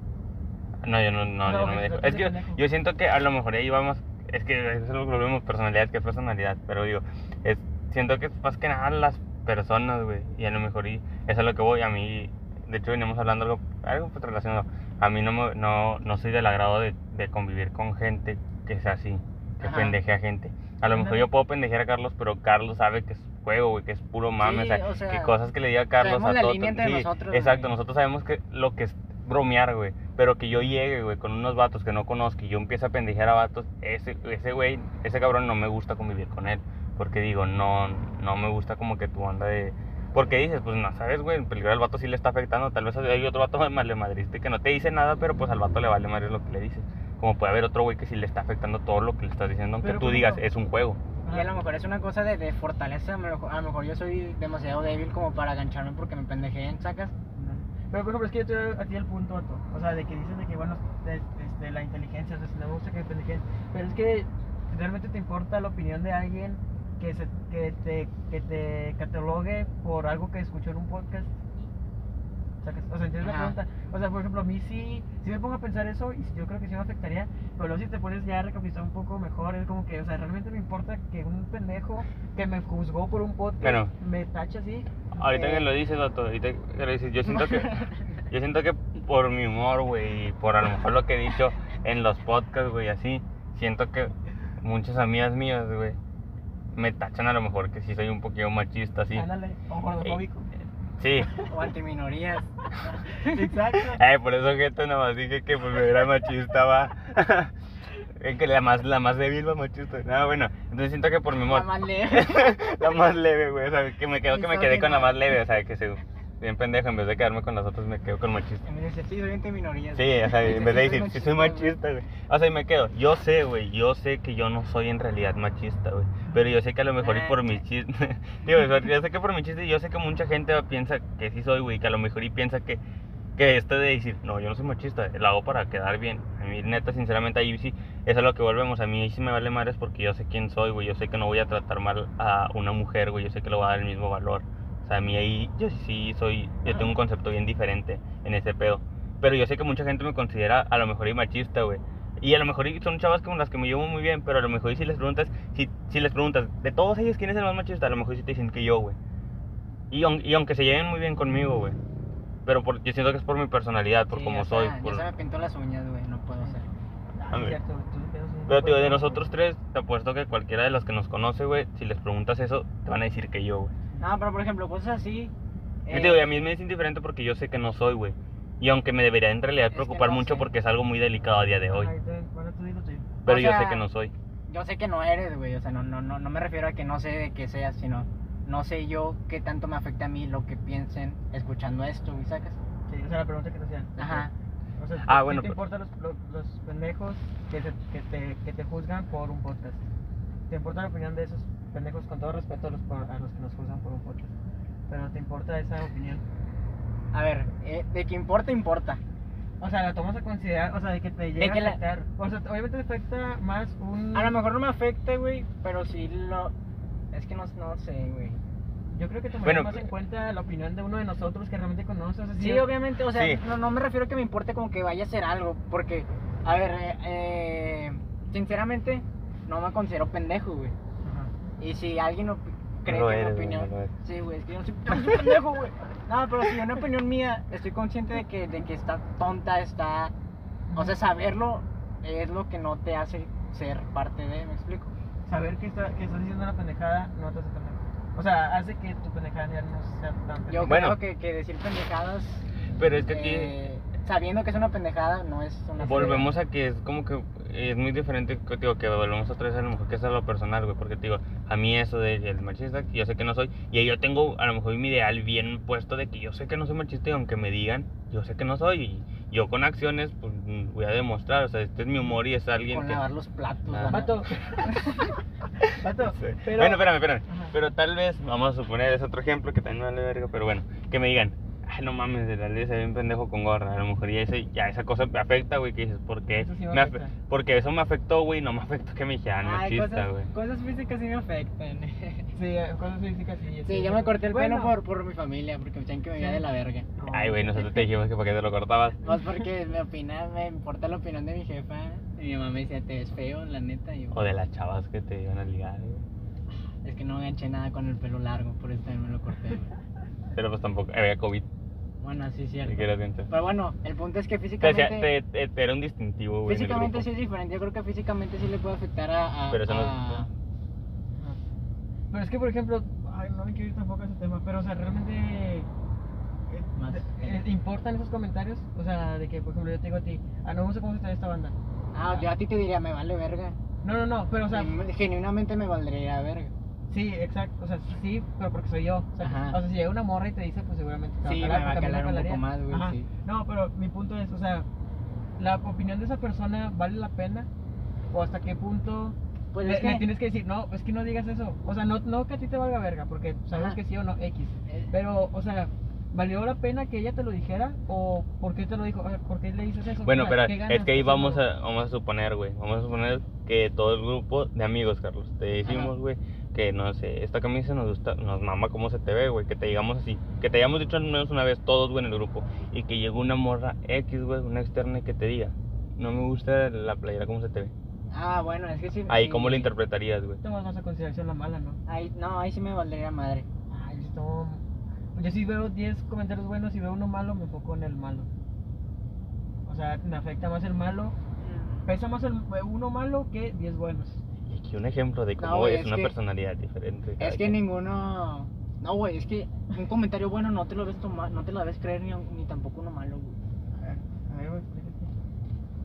No, yo no, no, No, yo no que me dejo. Es que yo, siento que a lo mejor ahí vamos, es que eso lo volvemos personalidad que personalidad, pero digo, es, siento que es más que nada las personas, güey, y a lo mejor y eso es lo que voy, a mí, de hecho venimos hablando algo, algo pues relacionado, a mí no, me- no, no soy del agrado de, de convivir con gente que sea así, que Ajá. pendeje a gente. A lo mejor yo puedo pendejear a Carlos, pero Carlos sabe que es juego, güey, que es puro mame, Sí, o sea, o sea, que cosas que le diga a Carlos a la todo. línea entre sí, nosotros, exacto, güey. nosotros sabemos que lo que es bromear, güey, pero que yo llegue, güey, con unos vatos que no conozco y yo empiezo a pendejear a vatos, ese, ese güey, ese cabrón no me gusta convivir con él, porque digo, no, no me gusta como que tu onda de... Porque dices, pues no sabes, güey, el peligro al vato sí le está afectando, tal vez hay otro vato vale madriste que no te dice nada, pero pues al vato le vale madre lo que le dices. Como puede haber otro güey que sí le está afectando todo lo que le estás diciendo, aunque Pero, tú digas, es un juego. Y a lo mejor es una cosa de, de fortaleza. A lo, mejor, a lo mejor yo soy demasiado débil como para agancharme porque me pendejeen, ¿sacas? Pero por ejemplo, es que yo te doy a ti el punto, Otto. O sea, de que dices de que, bueno, de, este, la inteligencia, o sea, si no me gusta que me pendejen. Pero es que realmente te importa la opinión de alguien que, se, que, te, que te catalogue por algo que escuchó en un podcast. ¿Sacas? O sea, ¿entiendes la pregunta? O sea, por ejemplo, a mí sí, sí me pongo a pensar eso y yo creo que sí me afectaría. Pero luego si te pones ya a recapitular un poco mejor, es como que, o sea, realmente me importa que un pendejo que me juzgó por un podcast Bueno. me tache así. Ahorita eh, que lo dices, vato, ahorita que lo dices, yo siento que, yo siento que por mi humor, güey, y por a lo mejor lo que he dicho en los podcasts, güey, así, siento que muchas amigas mías, güey, me tachan a lo mejor que sí soy un poquito machista, así. Ándale, o gordofóbico. Sí. O antiminorías. Exacto. Eh, por eso que esto nada más dije que pues era machista, va. Es que la más, la más débil va machista. No, bueno, entonces siento que por mi La humor. más leve. la más leve, güey. O sea, que me quedo que me quedé con la más leve, o sea, que se. Bien pendejo, en vez de quedarme con las otras me quedo con machista. En vez de decir, sí, soy entre minorías. Sí, o sea, en vez de decir, sí soy machista, güey. O sea, y me quedo. Yo sé, güey, yo sé que yo no soy en realidad machista, güey. Pero yo sé que a lo mejor y por mi chiste. Digo, yo sé que por mi chiste, yo sé que mucha gente piensa que sí soy, güey, que a lo mejor y piensa que, que esto de decir, no, yo no soy machista, lo hago para quedar bien. A mí, neta, sinceramente, ahí sí, eso es lo que volvemos. A mí sí me vale madres porque yo sé quién soy, güey. Yo sé que no voy a tratar mal a una mujer, güey. Yo sé que le voy a dar el mismo valor. O sea, a mí ahí, yo sí soy, yo tengo un concepto bien diferente en ese pedo. Pero yo sé que mucha gente me considera a lo mejor y machista, güey. Y a lo mejor son chavas con las que me llevo muy bien, pero a lo mejor si les preguntas, si, si les preguntas, de todos ellos, ¿quién es el más machista? A lo mejor sí te dicen que yo, güey. Y, y aunque se lleven muy bien conmigo, güey. Pero por, yo siento que es por mi personalidad, por Sí, cómo soy. Ya por- se me pintó las uñas, güey, no puedo ser. Ah, ver. cierto, Pero, tío, de nosotros tres, te apuesto que cualquiera de los que nos conoce, güey, si les preguntas eso, te van a decir que yo, güey. No, pero por ejemplo, cosas así. Yo eh, te digo, y a mí me es indiferente porque yo sé que no soy, güey. Y aunque me debería en realidad Es que preocupar no mucho sé. porque es algo muy delicado a día de hoy. Ay, te- Bueno, tú dilo. Pero O yo sé sea, que no soy. Yo sé que no eres, güey. O sea, no, no, no, no me refiero a que no sé de qué seas, sino no sé yo qué tanto me afecta a mí lo que piensen escuchando esto, güey, ¿sacas? Sí, o sea, la pregunta que te hacían. Ajá. O sea, Ah, ¿sí bueno, te pero- importan los, los, los pendejos que, se- que, te, que te juzgan por un podcast? ¿Te importa la opinión de esos pendejos con todo respeto a los, a los que nos juzgan por un podcast? Pero ¿te importa esa opinión? A ver, eh, de que importa, importa. O sea, la tomas a considerar, o sea, de que te llega que a la- afectar. O sea, obviamente te afecta más un... A lo mejor no me afecta, güey, pero sí lo. Es que no, no sé, güey. Yo creo que tomarías Bueno, más en pues- cuenta la opinión de uno de nosotros que realmente o sea, Sí, si- obviamente, o sea, Sí. no, no me refiero a que me importe como que vaya a hacer algo, porque, a ver, eh, eh, sinceramente, no me considero pendejo, güey. Y si alguien op- cree lo que eres, mi güey, opinión. no sí, güey, es que yo no soy, yo no soy pendejo, güey. No, pero si una opinión mía, estoy consciente de que, de que está tonta, está. O sea, saberlo es lo que no te hace ser parte de, ¿me explico? Saber que, está, que estás diciendo una pendejada no te hace pendejo. O sea, hace que tu pendejada ya no sea tan Yo pendeja. Bueno. creo que, que decir pendejadas. Pero es que aquí eh, sabiendo que es una pendejada, no es una. volvemos a que es como que es muy diferente, que, digo, que volvemos otra vez a lo mejor que es a lo personal, güey, porque te digo, a mí eso de el machista, yo sé que no soy, y yo tengo a lo mejor mi ideal bien puesto de que yo sé que no soy machista y aunque me digan, yo sé que no soy, y yo con acciones, pues voy a demostrar, o sea, este es mi humor y es alguien Con que... lavar los platos, Ah. la Vato. Vato. Sí. Pero... Bueno, espérame, espérame. Ajá. Pero tal vez, vamos a suponer, es otro ejemplo que también me vale verga, pero bueno, que me digan, ay, no mames, de la ley se ve un pendejo con gorra. A lo mejor ya, ese, ya esa cosa me afecta, güey, que dices, ¿por qué? Eso sí me Me afe- afecta. porque eso me afectó, güey, no me afectó que me dijeran machista, cosas, güey. cosas físicas sí me afectan. Sí, eh, cosas físicas sí. Sí, yo me corté el Bueno, pelo por, por mi familia, porque me decían que me veía Sí. de la verga. Ay, güey, nosotros te dijimos que para qué te lo cortabas. Más porque me opina, me importa la opinión de mi jefa. Y mi mamá me decía, te ves feo, la neta. Y yo, O de las chavas que te iban a ligar, güey. es que no ganché nada con el pelo largo, por eso también me lo corté. güey. Pero pues tampoco, había COVID, Bueno, sí, cierto. quieres entonces. Pero bueno, el punto es que físicamente. te- te- era un distintivo, güey. Físicamente sí es diferente. Yo creo que físicamente sí le puede afectar a. a- Pero eso no- a- Pero es que, por ejemplo, ay, no me quiero ir tampoco a ese tema, pero, o sea, realmente. eh, Más. eh, eh, ¿Importan esos comentarios? O sea, de que, por ejemplo, yo te digo a ti, ah, no me gusta cómo se ve esta banda. Ah, yo a ti te diría, me vale verga. No, no, no, pero, o sea, Genuinamente me valdría verga. Sí, exacto, o sea, sí, pero porque soy yo. O sea, Ajá. o sea si llega una morra y te dice, pues seguramente te Sí, va me a va a calar, calar un poco calaría. más, güey, sí. No, pero mi punto es, o sea, ¿la opinión de esa persona vale la pena? ¿O hasta qué punto Pues le, es le que. tienes que decir, no, es que no digas eso? O sea, no, no que a ti te valga verga, porque sabes Ajá. que sí o no, X. eh, Pero, o sea, ¿valió la pena que ella te lo dijera? ¿O por qué te lo dijo? O sea, ¿Por qué le dices eso? Bueno, pero ¿qué es que ahí vamos a, vamos a suponer, güey. Vamos a suponer que todo el grupo de amigos, Carlos, te decimos, güey, que no sé, esta camisa nos gusta, nos mama cómo se te ve, güey. Que te digamos así, que te hayamos dicho al menos una vez todos, güey, en el grupo. Y que llegó una morra X, güey, una externa y que te diga, no me gusta la playera cómo se te ve. Ah, bueno, es que sí. Ahí, sí. ¿cómo lo interpretarías, güey? Tomas más a consideración la mala, ¿no? Ahí, no, ahí sí me valdría madre. Ay, esto... Yo si veo 10 comentarios buenos y veo uno malo, me enfoco en el malo. O sea, me afecta más el malo. Pesa más el uno malo que 10 buenos. Y aquí un ejemplo de cómo No, güey, es, es una que- personalidad diferente. cada Es que quien. ninguno. No, güey, es que un comentario bueno no te lo ves tomar, no te lo ves creer ni, ni tampoco uno malo, güey. A ver, a ver, güey, explícate.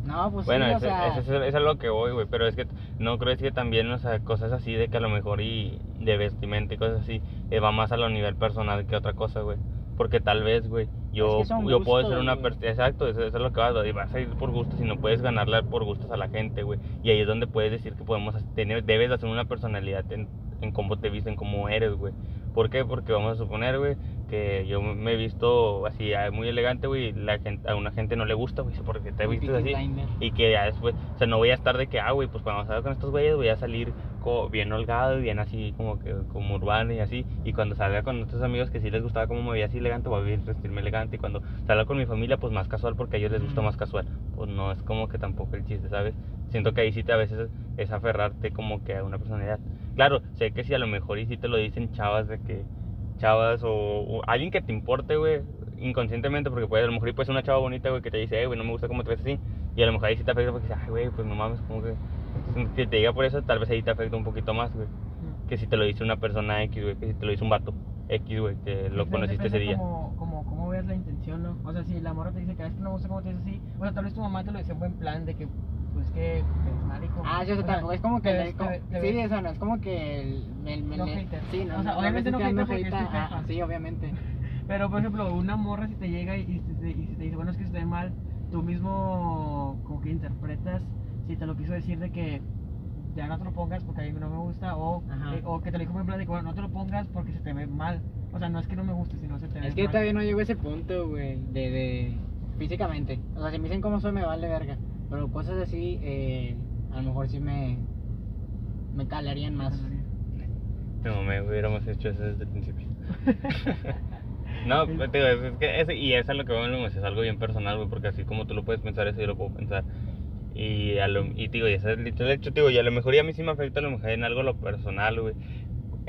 No, pues Bueno, sí, o ese- sea. ese es, es a lo que voy, güey, pero es que no crees que también, o sea, cosas así de que a lo mejor y de vestimenta y cosas así, eh, va más a lo nivel personal que otra cosa, güey. Porque tal vez, güey, yo, que son yo puedo ser una persona. Exacto, eso, eso es lo que vas a Vas a ir por gustos y no puedes ganarla por gustos a la gente, güey. Y ahí es donde puedes decir que podemos tener, debes de hacer una personalidad en, en cómo te visten, cómo eres, güey. ¿Por qué? Porque vamos a suponer, güey, que yo me he visto así ah, muy elegante, güey, la gente, a una gente no le gusta, güey, porque te vistes así. Blinder. Y que ya después, o sea, no voy a estar de que, ah, güey, pues cuando salga con estos güeyes voy a salir bien holgado y bien así, como que como urbano y así. Y cuando salga con otros amigos que sí les gustaba cómo me veía así elegante, voy a vestirme elegante. Y cuando salga con mi familia, pues más casual, porque a ellos les gusta más casual. Pues no es como que tampoco el chiste, ¿sabes? Siento que ahí sí te a veces es aferrarte como que a una personalidad. Claro, sé que si a lo mejor y sí te lo dicen chavas de que, chavas o, o alguien que te importe, güey, inconscientemente, porque puede, a lo mejor y puede ser una chava bonita, güey, que te dice, eh, güey, no me gusta cómo te ves así. Y a lo mejor ahí sí te afecta porque dices, ay, güey, pues no mames, como que. Que te diga por eso, tal vez ahí te afecta un poquito más, güey. Que si te lo dice una persona X, güey, que si te lo dice un vato X, güey, que lo conociste ese día. Como, como, veas la intención, ¿no? O sea, si la morra te dice que es que no me gusta cómo te ves así, o sea, tal vez tu mamá te lo decía en buen plan de que, pues que, pues, marico. Ah, sí, o sea, sea, tampoco es como que. te le- ves- como- te- te sí, eso no, es como que. El, el, No el- sí, no, O sea, no, obviamente no estoy hater porque ah. Sí, obviamente. Pero, por ejemplo, una morra si te llega y, y te, y te dice, bueno, es que ve mal, tú mismo como que interpretas si te lo quiso decir de que ya no te lo pongas porque a mí no me gusta, o, eh, o que te lo dijo en plan de que, bueno, no te lo pongas porque se te ve mal. O sea, no es que no me guste, sino se te ve Es que mal. todavía no llego a ese punto, güey, de, de físicamente. O sea, si me dicen cómo soy, me vale verga. Pero cosas así, eh, a lo mejor sí me, me calarían más. No, me hubiéramos hecho eso desde el principio. no, pues, te digo, es, es que ese- y eso es lo que vamos, es algo bien personal, güey, porque así como tú lo puedes pensar, eso yo lo puedo pensar. Y, a lo, y te digo, y ese es el dicho del hecho, te digo, y a lo mejor y a mí sí me afecta a lo mejor en algo lo personal, güey.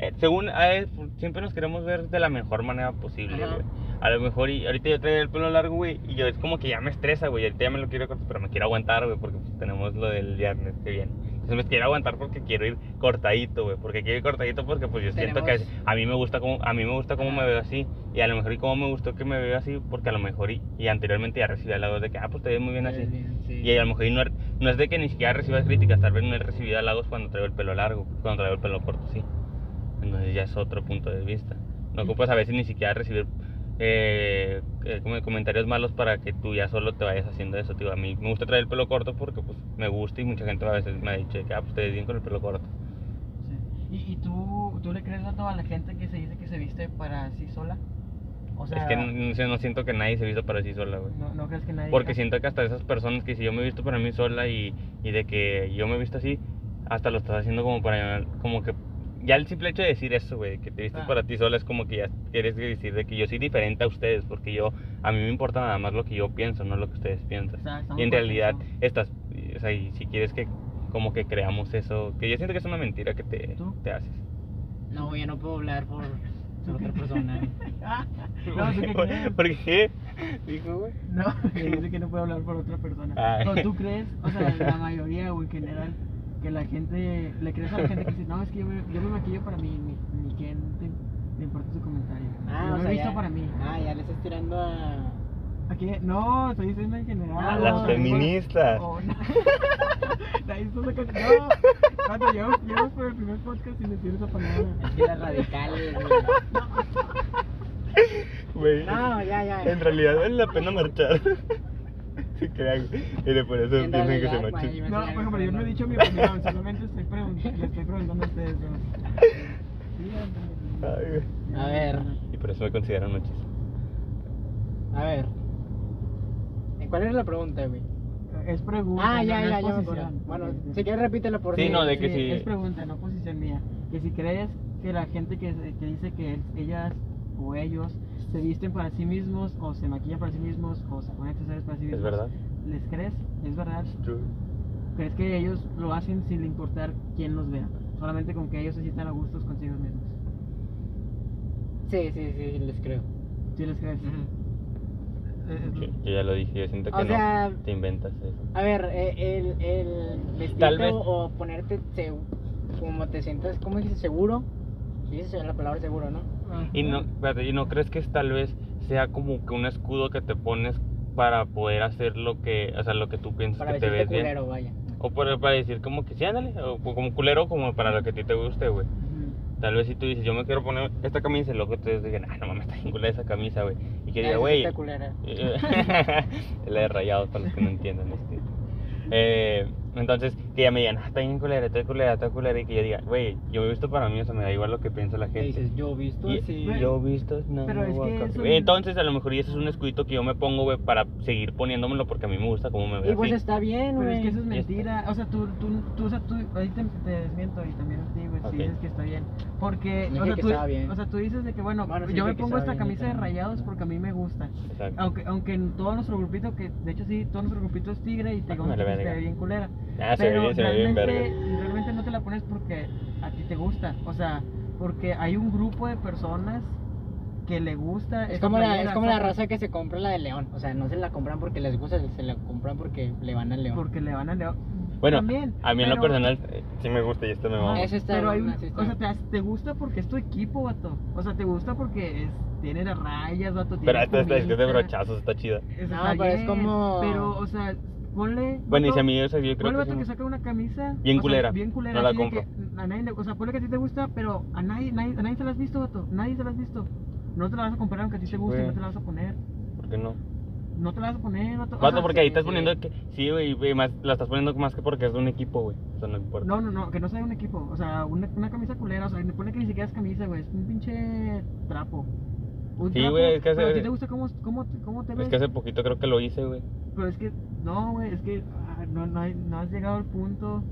Eh, según, eh, siempre nos queremos ver de la mejor manera posible, Ajá. güey. A lo mejor, y ahorita yo traigo el pelo largo, güey, y yo es como que ya me estresa, güey. Ahorita ya me lo quiero cortar, pero me quiero aguantar, güey, porque pues, tenemos lo del viernes que viene. Entonces me quiero aguantar porque quiero ir cortadito, güey. Porque quiero ir cortadito porque pues yo siento que a mí me gusta como, a mí me gusta cómo me veo así. Y a lo mejor y cómo me gustó que me veo así, porque a lo mejor y, y anteriormente ya recibí halagos de que, ah, pues te ves muy bien así. Sí. Y a lo mejor y no, no es de que ni siquiera recibas críticas, tal vez no he recibido halagos cuando traigo el pelo largo, cuando traigo el pelo corto, sí. Entonces ya es otro punto de vista. No ocupas a veces ni siquiera recibir eh, eh, comentarios malos para que tú ya solo te vayas haciendo eso. Tío. A mí me gusta traer el pelo corto porque pues me gusta y mucha gente a veces me ha dicho que ah, pues te ves bien con el pelo corto. Sí. ¿Y, y tú, tú le crees tanto a la gente que se dice que se viste para sí sola? O sea, es que no, siento que nadie se vista para sí sola, güey. no, no crees que nadie... Porque siento que hasta esas personas que si yo me he visto para mí sola y, y de que yo me he visto así, hasta lo estás haciendo como para, como que, ya el simple hecho de decir eso, güey, que te vistes Ah. para ti sola es como que ya quieres decir de que yo soy diferente a ustedes, porque yo, a mí me importa nada más lo que yo pienso, no lo que ustedes piensan. O sea, Y en por realidad, eso. estás, o sea, y si quieres que, como que creamos eso, que yo siento que es una mentira que te, ¿Tú? te haces. No, güey, yo no puedo hablar por, por otra persona. no, ¿tú qué? ¿Por qué? Dijo, güey. No, que dice que no puede hablar por otra persona. Ay. No, ¿tú crees? O sea, la mayoría o en general, que la gente, le crees a la gente que dice, no, es que yo me, yo me maquillo para mí, ni, ni que te- le importa su comentario. Ah, yo o me sea, he visto ya- para mí. Ah, ya le estás tirando a... Aquí, no, estoy diciendo en general. Ah, las no, feministas. Oh, no. No, cuando llevamos, llevamos por el primer podcast sin decir esa palabra. Es que las radicales, güey. Güey. No, ya, ya. En realidad vale la pena marchar. Sí, crean. Y de por eso En piensan que se güey, No, por ejemplo, yo no he dicho mi opinión, solamente estoy preguntando, le estoy preguntando a ustedes dos. Sí, Ay. A ver. Y por eso me consideran machista. A ver. ¿En ¿Cuál era la pregunta, güey? Es pregunta. Ah, ya, no, no ya, es ya me. Bueno, ok. si quieres repítelo por Sí, si- no, de que sí. Es pregunta, no posición mía. Que si crees que la gente que, que dice que ellas o ellos se visten para sí mismos o se maquillan para sí mismos o se ponen accesorios para sí ¿Es mismos. verdad? ¿Les crees? ¿Es verdad? True. ¿Crees que ellos lo hacen sin importar quién los vea? Solamente con que ellos se sientan a gustos consigo mismos. Sí, sí, sí, les creo. ¿Sí les crees? Eh, Yo, yo ya lo dije, yo siento que O sea, no. Te inventas eso. a ver, eh, el, el vestirte o ponerte como te sientas, ¿cómo dices? Seguro. Sí, esa es la palabra seguro, ¿no? Y no, espérate, ¿y no crees que es tal vez sea como que un escudo que te pones para poder hacer lo que, o sea, lo que tú piensas Para que te ves bien? vaya. O para, para decir como que sí, ándale, o como culero como para lo que a ti te guste, güey. Tal vez si tú dices, yo me quiero poner esta camisa, y luego ustedes digan, ah, no mames, está bien esa camisa, güey. Y que diga, güey. la de rayados para los que no entiendan este. Eh, entonces, que ya me digan, ah, está bien culera, está culera, está culera. Y que yo diga, güey, yo he visto para mí, o sea, me da igual lo que piensa la Y gente. dices, yo visto Y- así. Yo he visto, no, pero no es que eso- Entonces, a lo mejor y ese es un escudito que yo me pongo, güey, para seguir poniéndomelo porque a mí me gusta cómo me ve Y pues está bien, Pero güey. es que eso es Ya está. mentira. O sea, tú, tú, tú, o sea, tú, ahí te, te desmiento y también a ti, güey, si dices que está bien. Porque, o sea, tú, o sea, tú dices de que, bueno, yo me pongo esta camisa de rayados porque a mí me gusta. Exacto. Aunque, aunque en todo nuestro grupito, que de hecho sí, todo nuestro grupito es tigre y te la que ve bien culera. Ah, se ve pero bien, se ve bien realmente, verga. realmente no te la pones porque a ti te gusta. O sea, porque hay un grupo de personas que le gusta. Es como, la, es como la raza que se compra la de León. O sea, no se la compran porque les gusta, se la compran porque le van al León. Porque le van a leer. Bueno, También, a mí en lo pero- personal eh, sí me gusta y esto me está pero hay bien, un- ese está o sea, te, te gusta porque es tu equipo, vato. O sea, te gusta porque es, tiene las rayas, vato. Pero tiene esta, esta es que es de brochazos, está chida. eso No, está pero es bien, como- Pero, o sea, ponle. Bueno, y si a mí, yo creo ponle, que. que saca una camisa. Bien culera, bien culera. no la de compro. a nadie, o sea, ponle que a ti te gusta, pero a nadie, nadie, a nadie se la has visto, vato. Nadie se la has visto. No te la vas a comprar aunque a ti te guste, no te la vas a poner. ¿Por qué no? No te la vas a poner, vato. Vato, porque ahí estás poniendo que. Sí, güey, más, la estás poniendo más que porque es de un equipo, güey. O sea, no importa. No, no, no, que no sea un equipo. O sea, una, una camisa culera. O sea, pone que ni siquiera es camisa, güey. Es un pinche trapo. Un Sí, güey, es que pero hace- ¿A ti te gusta cómo, cómo, cómo te ves? Es que hace poquito creo que lo hice, güey. Pero es que, no, güey, es que ah, no, no, hay- no has llegado al punto.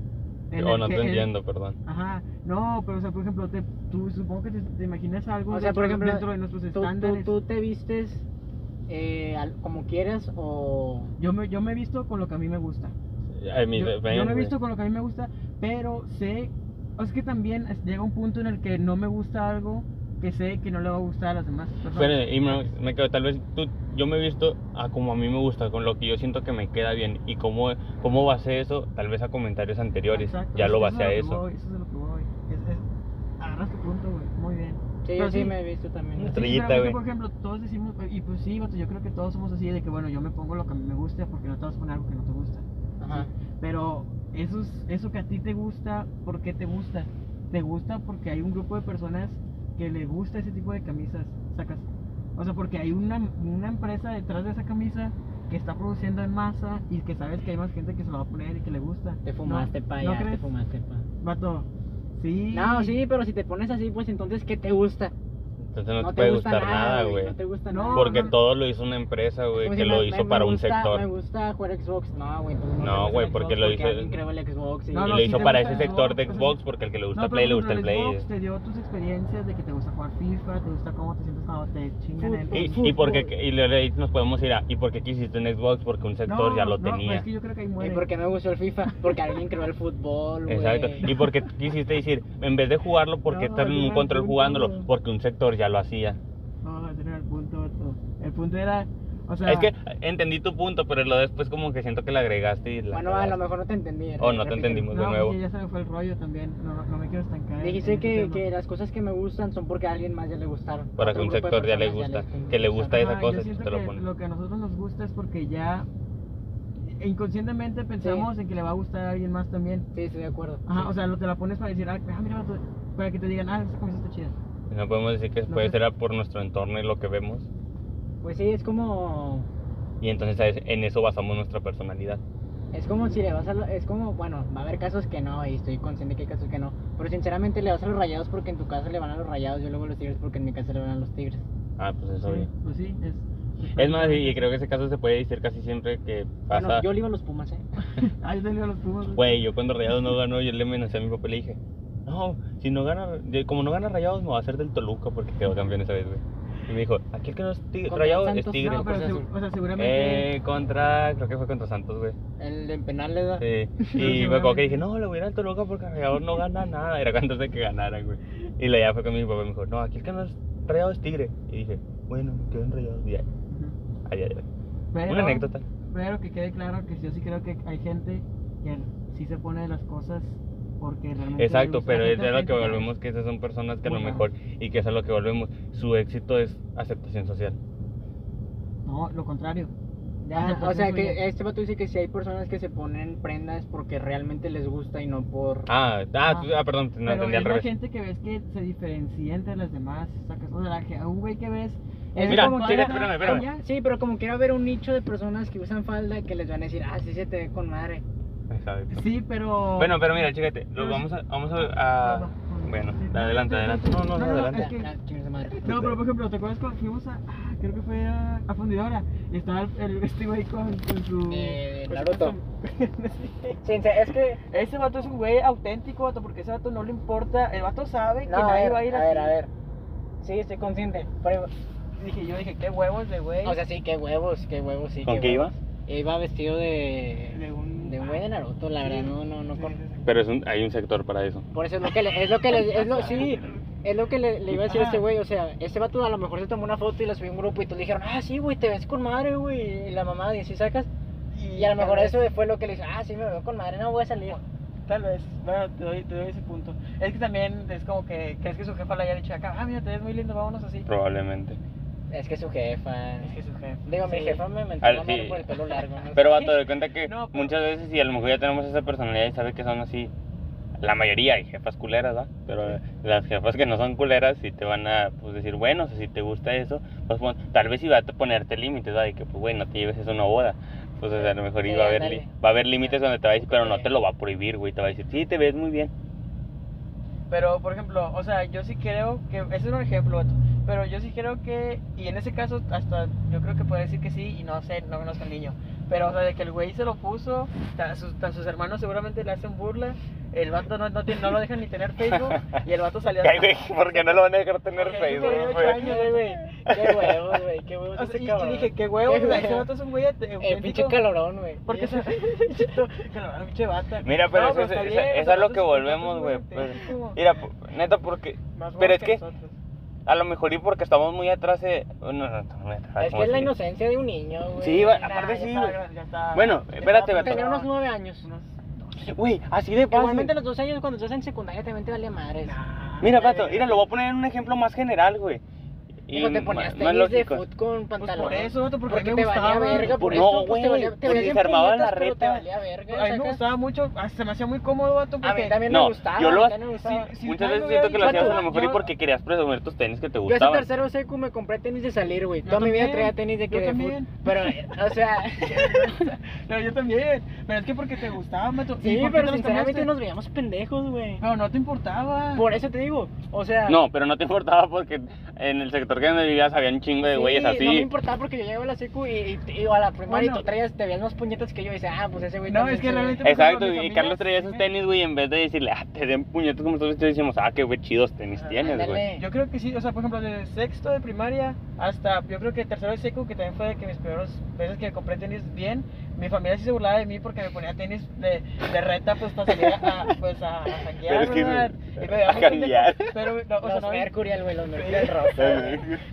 en O el no que te entiendo, perdón. Ajá, no, pero o sea, por ejemplo, te, tú supongo que te, te imaginas algo O sea, dentro, por ejemplo, dentro de nuestros ¿Tú, tú, estándares. tú te vistes eh, al- como quieras o... Yo, me, yo me he visto con lo que a mí me gusta. Ay, mi yo, ven, yo me he visto con lo que a mí me gusta, pero sé, o es que también llega un punto en el que no me gusta algo que sé que no le va a gustar a las demás personas. Pero, y me, me quedo, tal vez tú, yo me he visto a como a mí me gusta, con lo que yo siento que me queda bien. Y cómo, cómo basé eso, tal vez a comentarios anteriores. Exacto, ya lo basé a lo que eso. voy, eso es a lo que voy. Es, es, agarras tu punto, güey, muy bien. Sí, Pero yo sí sí. me he visto también. Sí, estrellita, que, güey. por ejemplo, todos decimos, y pues sí, yo creo que todos somos así de que, bueno, yo me pongo lo que a mí me gusta porque no te vas a poner algo que no te gusta. Ajá. Pero eso, es- eso que a ti te gusta, ¿por qué te gusta? Te gusta porque hay un grupo de personas que le gusta ese tipo de camisas, sacas. O sea, porque hay una, una empresa detrás de esa camisa que está produciendo en masa y que sabes que hay más gente que se lo va a poner y que le gusta. Te fumaste ¿No? pa' ¿No allá, te fumaste pa' Vato, sí. No, sí, pero si te pones así, pues entonces, ¿qué te gusta? Entonces no, te puede gusta gustar nada, güey. No te gusta No, nada. Porque no. todo lo hizo una empresa, güey, que si lo me- hizo me- para me un gusta- sector. Me gusta jugar Xbox. No, güey. pues No, gusta güey, el porque Xbox lo hizo- alguien creó el Xbox y... No, y no, lo sí hizo para gusta ese el sector de sea, Xbox, porque al que le gusta No, Play le gusta el Play. Xbox te dio tus experiencias de que te gusta jugar FIFA, te gusta cómo te sientes cuando te chingan el... Y, y porque y le- nos podemos ir a ¿y por qué quisiste un Xbox? Porque un sector No, ya lo no, pues tenía. es que yo creo que ahí ¿Y muere. por qué me gustó el FIFA? Porque alguien creó el fútbol, güey. Exacto. ¿Y por qué quisiste decir, en vez de jugarlo, por qué No, estar en un el control jugándolo? Porque un sector ya lo hacía. No, ese era el punto, vato. El punto era, o sea... Es que entendí tu punto, pero lo después como que siento que le agregaste y la Bueno, a lo mejor no te entendí. Oh, no te entendimos. de no, nuevo. porque ya se me fue el rollo también, no, no me quiero estancar. Dijiste que, tema. que las cosas que me gustan son porque a alguien más ya le gustaron. Para que un de sector ya le gusta, que le gusta esa cosa, yo te lo pone. lo que a nosotros nos gusta es porque ya inconscientemente pensamos en que le va a gustar a alguien más también. Sí, estoy de acuerdo. Ajá, sí. o sea, lo te la pones para decir, ah, ah, mira, vato", para que te digan, ah, esta camisa está chida. No podemos decir que puede ser por nuestro entorno y lo que vemos. Pues sí, es como... Y entonces ¿sabes? en eso basamos nuestra personalidad. Es como si le vas a... lo- Es como, bueno, va a haber casos que no, y estoy consciente que hay casos que no. Pero sinceramente le vas a los rayados porque en tu casa le van a los rayados, yo luego a los tigres porque en mi casa le van a los tigres. Ah, pues eso Sí, bien. pues sí, es. Es más, y creo que ese caso se puede decir casi siempre que pasa. Bueno, yo le iba a los pumas, ¿eh? Ah, yo te digo a los Pumas. güey. Güey, yo cuando Rayados no ganó, yo le amenacé a mi papá y le dije, no, si no gana, como no gana Rayados, me va a hacer del Toluca porque quedó campeón esa vez, güey. Y me dijo, aquí el que no es tigre, Contra Rayados es tigre. No, pero o sea, seguramente. Eh, contra, creo que fue contra Santos, güey. El en penales, ¿verdad? Sí. Y me acuerdo que dije, no, le voy a ir al Toluca porque Rayados no gana nada. Era antes de que ganaran, güey. Y la ya fue con mi papá y me dijo, no, aquí el que no es Rayados es tigre. Y dije, bueno, me quedo en Rayados. Y ya, ahí. Pero, Una anécdota. Pero que quede claro que yo sí creo que hay gente que sí se pone las cosas porque realmente. Exacto, pero Hay es de lo hay que volvemos que esas son personas que a lo mejor, y que es a lo que volvemos, su éxito es aceptación social. No, lo contrario. Ya, o sea que este vato dice que si hay personas que se ponen prendas porque realmente les gusta y no por... Ah, ah, tú- ah, perdón, no Pero entendí al revés. gente que ves que se diferencia entre las demás, sacas, o sea, la que- a un güey que ves... es Mira, como anda- espérame, espérame. Sí, pero como quiera haber un nicho de personas que usan falda que les van a decir, ah, sí se te ve con madre. Exacto. Sí, pero... Bueno, pero mira, chécate, lo vamos a, vamos a, a- bueno, adelante, adelante. No, no, no, adelante. es que- Ah. No, pero por ejemplo, ¿te acuerdas cuando fuimos a... ah, creo que fue a, a Fundidora y estaba el, este güey con, con su... Eh, Naruto. Sí, es que... Ese vato es un güey auténtico, vato, porque ese vato no le importa. El vato sabe que No, a nadie ver, va a ir a así. ver, a ver. Sí, estoy consciente. Pero, Dije, yo dije, qué huevos de güey. o sea, sí, qué huevos, qué huevos, sí. ¿Con qué huevos. ibas? Iba vestido de... de un. De un güey de Naruto, la verdad, no, no, no con... Pero es un, hay un sector para eso. Por eso es lo que le, es lo que le, es lo, sí, es lo que le, le iba a decir a este güey, o sea, este vato a lo mejor se tomó una foto y la subió a un grupo y todos le dijeron, ah, sí, güey, te ves con madre, güey, y la mamá dice, ¿sí sacas? Y a lo mejor eso fue lo que le dijo, ah, sí, me veo con madre, no voy a salir. Tal vez, bueno, te doy, te doy ese punto. Es que también es como que crees que su jefa le haya dicho acá, ah, mira, te ves muy lindo, vámonos así. Probablemente. Es que su jefa, Es que su jefa. digo, mi jefa me mentó Al- sí. por el pelo largo, ¿no? Pero vato, de cuenta que No, pero- muchas veces, y a lo mejor ya tenemos esa personalidad y sabe que son así, la mayoría hay jefas culeras, ¿va? Pero las jefas que no son culeras sí te van a pues, decir, bueno, o sea, si te gusta eso, pues tal vez iba a ponerte límites, ¿va? Y que, pues, bueno, no te lleves eso a una boda. Pues, o sea, a lo mejor Sí, iba a haber, li- va a haber límites donde te va a decir, pero no te lo va a prohibir, güey. Te va a decir, sí, te ves muy bien. Pero, por ejemplo, o sea, yo sí creo que, ese es un ejemplo, vato, pero yo sí creo que, y en ese caso, hasta yo creo que puede decir que sí, y no sé, no conozco al niño, pero, o sea, de que el güey se lo puso, tan sus, sus hermanos seguramente le hacen burla, el vato no, no, tiene- no lo dejan ni tener Facebook, y el vato salió Ay, güey, ¿por qué no lo van a dejar tener Porque Facebook, ocho güey? años, güey. Qué huevos, güey, qué huevos O sea, y, y cabrón. dije, qué huevo, Qué güey, ese huevos. vato es un güey El pinche calorón, güey. Porque se... Calorón, pinche bata. Mira, pero eso es- eso- bien, eso es lo que volvemos, güey, pues. Mira, neta, porque Más pero huevos es que- nosotros. A lo mejor y porque estamos muy atrás de... No, no, muy atrás. Es ¿cómo que es la inocencia de un niño, güey. Sí, Nah, aparte ya sí, está, güey. ya está- Bueno, ya espérate, está vato. Tenía unos nueve años. Güey, así de fácil. Igualmente los dos años cuando estás en secundaria también te vale madres. Nah, Mira. Pato, mira, lo voy a poner en un ejemplo más general, güey. Y te ponías tenis de lógico. foot con Pues pantalón. por eso, vato, porque, a mí porque me te valía gustaba. verga, por Pues eso, no, pues te güey, valía, te se bien armaba la te reta. valía verga, A mí me gustaba mucho, hasta se me hacía muy cómodo, vato, A mí también No, me gustaba. yo lo- a mí también me gustaba. Sí, sí. Muchas nadie veces siento que lo hacías a lo mejor y yo- porque querías presumir tus tenis que te Yo hasta gustaban. tercero secu me compré tenis de salir, güey. Toda mi vida traía tenis de que de también. foot. Pero, o sea, Pero yo también, pero es que porque te gustaba, vato. ¿Y sí, pero sinceramente nos veíamos pendejos, güey. Pero no te importaba. Por eso te digo, o sea. No, pero no te importaba porque en el sector que donde vivías había un chingo de sí, güeyes así. No me importaba porque yo llegaba a la secu y, y, a la primaria Bueno. y tú traías, te veías más puñetas que yo y dices, ah, pues ese güey No, es que se ve". realmente- por Exacto, y familia Carlos traía me- tenis, güey, en vez de decirle, ah, te den puñetos como estás vestido, decimos, ah, qué güey, chidos tenis Ah, tienes, güey. Yo creo que sí, o sea, por ejemplo, desde sexto de primaria hasta, yo creo que tercero de seco, que también fue de que mis primeros veces que compré tenis bien, mi familia sí se burlaba de mí porque me ponía tenis de, de reta, pues, para salir a, pues, a, a Pero janguear, es que- ¿verdad? Y me a janguear. Pero, no, o sea, no, Mercurial, güey, los Sí. Mercurial rojos.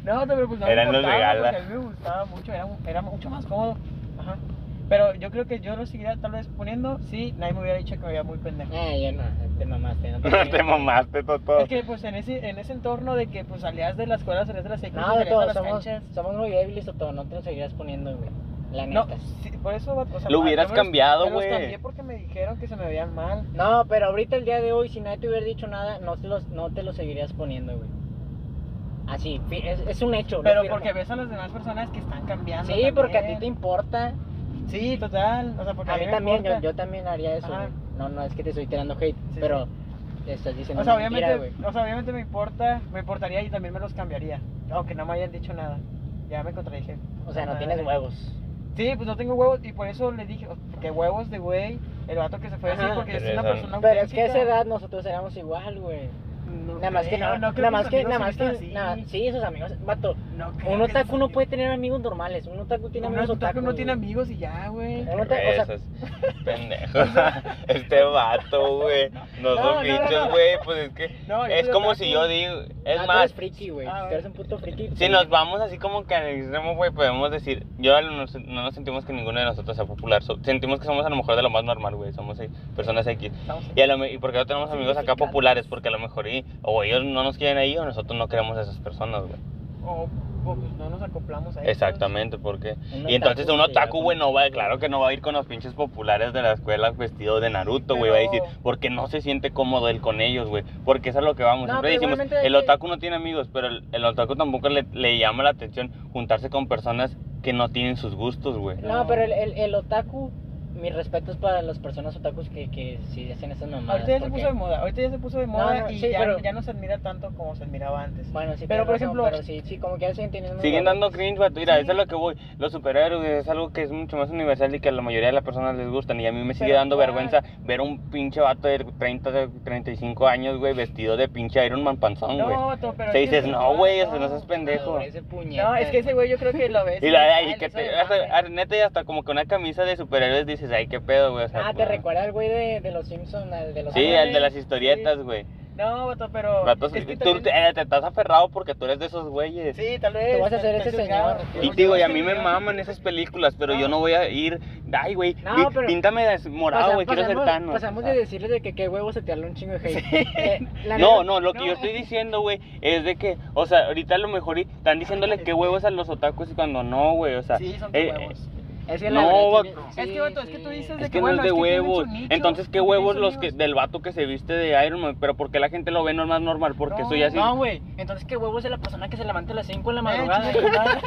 No, pero pues no Eran me los gala. a mí me gustaba mucho, era, era mucho más cómodo, ajá. Pero yo creo que yo lo seguiría tal vez poniendo, sí, nadie me hubiera dicho que me veía muy pendejo. Eh, yo no, te mamaste, no te No te mamaste, Toto. Es que pues en ese, en ese entorno de que pues salías de la escuela, salías de la secundaria, No, de a las somos, canchas. somos muy débiles o todo, no te lo seguirás poniendo, güey. La No, neta. sí, por eso, o sea, Lo hubieras me los- cambiado, me los güey. cambié porque me dijeron que se me veían mal. No, pero ahorita el día de hoy, si nadie te hubiera dicho nada, no te los, no te lo seguirías poniendo, güey. Así, fi- es, es un hecho. Pero porque ves a las demás personas que están cambiando. Sí, porque a ti te importa. Sí, total. O sea, porque A mí también, yo, yo también haría eso. No, no es que te estoy tirando hate, Sí, pero te estás diciendo O sea, mentira, obviamente, o sea, obviamente me importa, me importaría y también me los cambiaría. Aunque no me hayan dicho nada. Ya me contradije. O sea, no tienes huevos. Sí, pues no tengo huevos y por eso le dije, que huevos de güey, el vato que se fue así porque es una persona Pero es que a esa edad nosotros éramos igual, güey. No Nada más que no, nada más que, nada más que, nada, así. sí, esos amigos, vato. No Un que otaku no puede tener amigos normales, un otaku tiene Un amigos otaku no otaku, tiene amigos y ya, güey. Un otaku, o sea, Esos pendejos. este vato, güey. No, No no, son no, bichos, güey. Pues es que. Es como si yo digo. Es tú más, eres friki, güey. Tú eres un puto friki. si nos vamos así como que al extremo, güey, podemos decir. Yo no nos, no nos sentimos que ninguno de nosotros sea popular. sentimos que somos a lo mejor de lo más normal, güey. Somos eh, personas X. Y, a lo me- y porque no tenemos amigos acá populares, porque a lo mejor o ellos no nos quieren ahí o nosotros no queremos a esas personas, güey. o pues no nos acoplamos a ellos. Exactamente, porque... Y entonces un otaku, güey, no va, claro que no va a ir con los pinches populares de la escuela vestido de Naruto, güey, va a decir, porque no se siente cómodo él con ellos, güey, porque eso es lo que vamos. No, Siempre decimos, el que- otaku no tiene amigos, pero el, el otaku tampoco le, le llama la atención juntarse con personas que no tienen sus gustos, güey. No, pero el, el, el otaku, mis respetos para las personas otakus que, que sí hacen esas mamadas. Ahorita ya se puso de moda, ahorita ya se puso de moda no, y sí, ya, pero- ya no se admira tanto como se admiraba antes. Bueno, sí, Pero, por razón, ejemplo- Pero sí, sí, como que ya siguen teniendo. Siguen dando cringe, vato. Mira, Sí. eso es lo que voy. Los superhéroes es algo que es mucho más universal y que a la mayoría de las personas les gustan. Y a mí me sigue Pero dando ¿cuál? vergüenza ver un pinche vato de 30, de 35 años, güey, vestido de pinche Iron Man panzón, güey. No, vato, pero Te es dices, no, güey, eso no seas pendejo. Por ese puñeta. No, es que ese güey yo creo que lo ves. Y la y que te, neta, y hasta como que una camisa de superhéroes dices, ay, qué pedo, güey. O sea, Ah, te pues, recuerda al güey de, de los Simpsons, al de los. Sí, Ah, el de las sí. historietas, güey. No, vato, pero. Vato, es que tú también- te, eh, te estás aferrado porque tú eres de esos güeyes. Sí, tal vez. Tú vas a ser ese señor. Y digo, y a mí me maman esas películas, pero yo no voy a ir. Ay, güey, No, pero- píntame de morado, güey, quiero ser Thanos. Pasamos de decirle de que qué huevos se te habla un chingo de hate. Eh, la No, no, lo que no, yo estoy eh. diciendo, güey, es de que, o sea, ahorita a lo mejor están diciéndole qué huevos a los otakus y cuando no, güey, o sea. Sí, son eh, huevos. Es que No, la sí, Es que, vato, es que tú dices Es de que que, no es de es huevos. Entonces, ¿qué huevos los que del vato que se viste de Iron Man? Pero porque la gente lo ve normal, normal, porque No, eso ya sí. No, güey. Entonces, ¿qué huevos de la persona que se levanta a las 5 en la Eh, madrugada? chinga tu madre.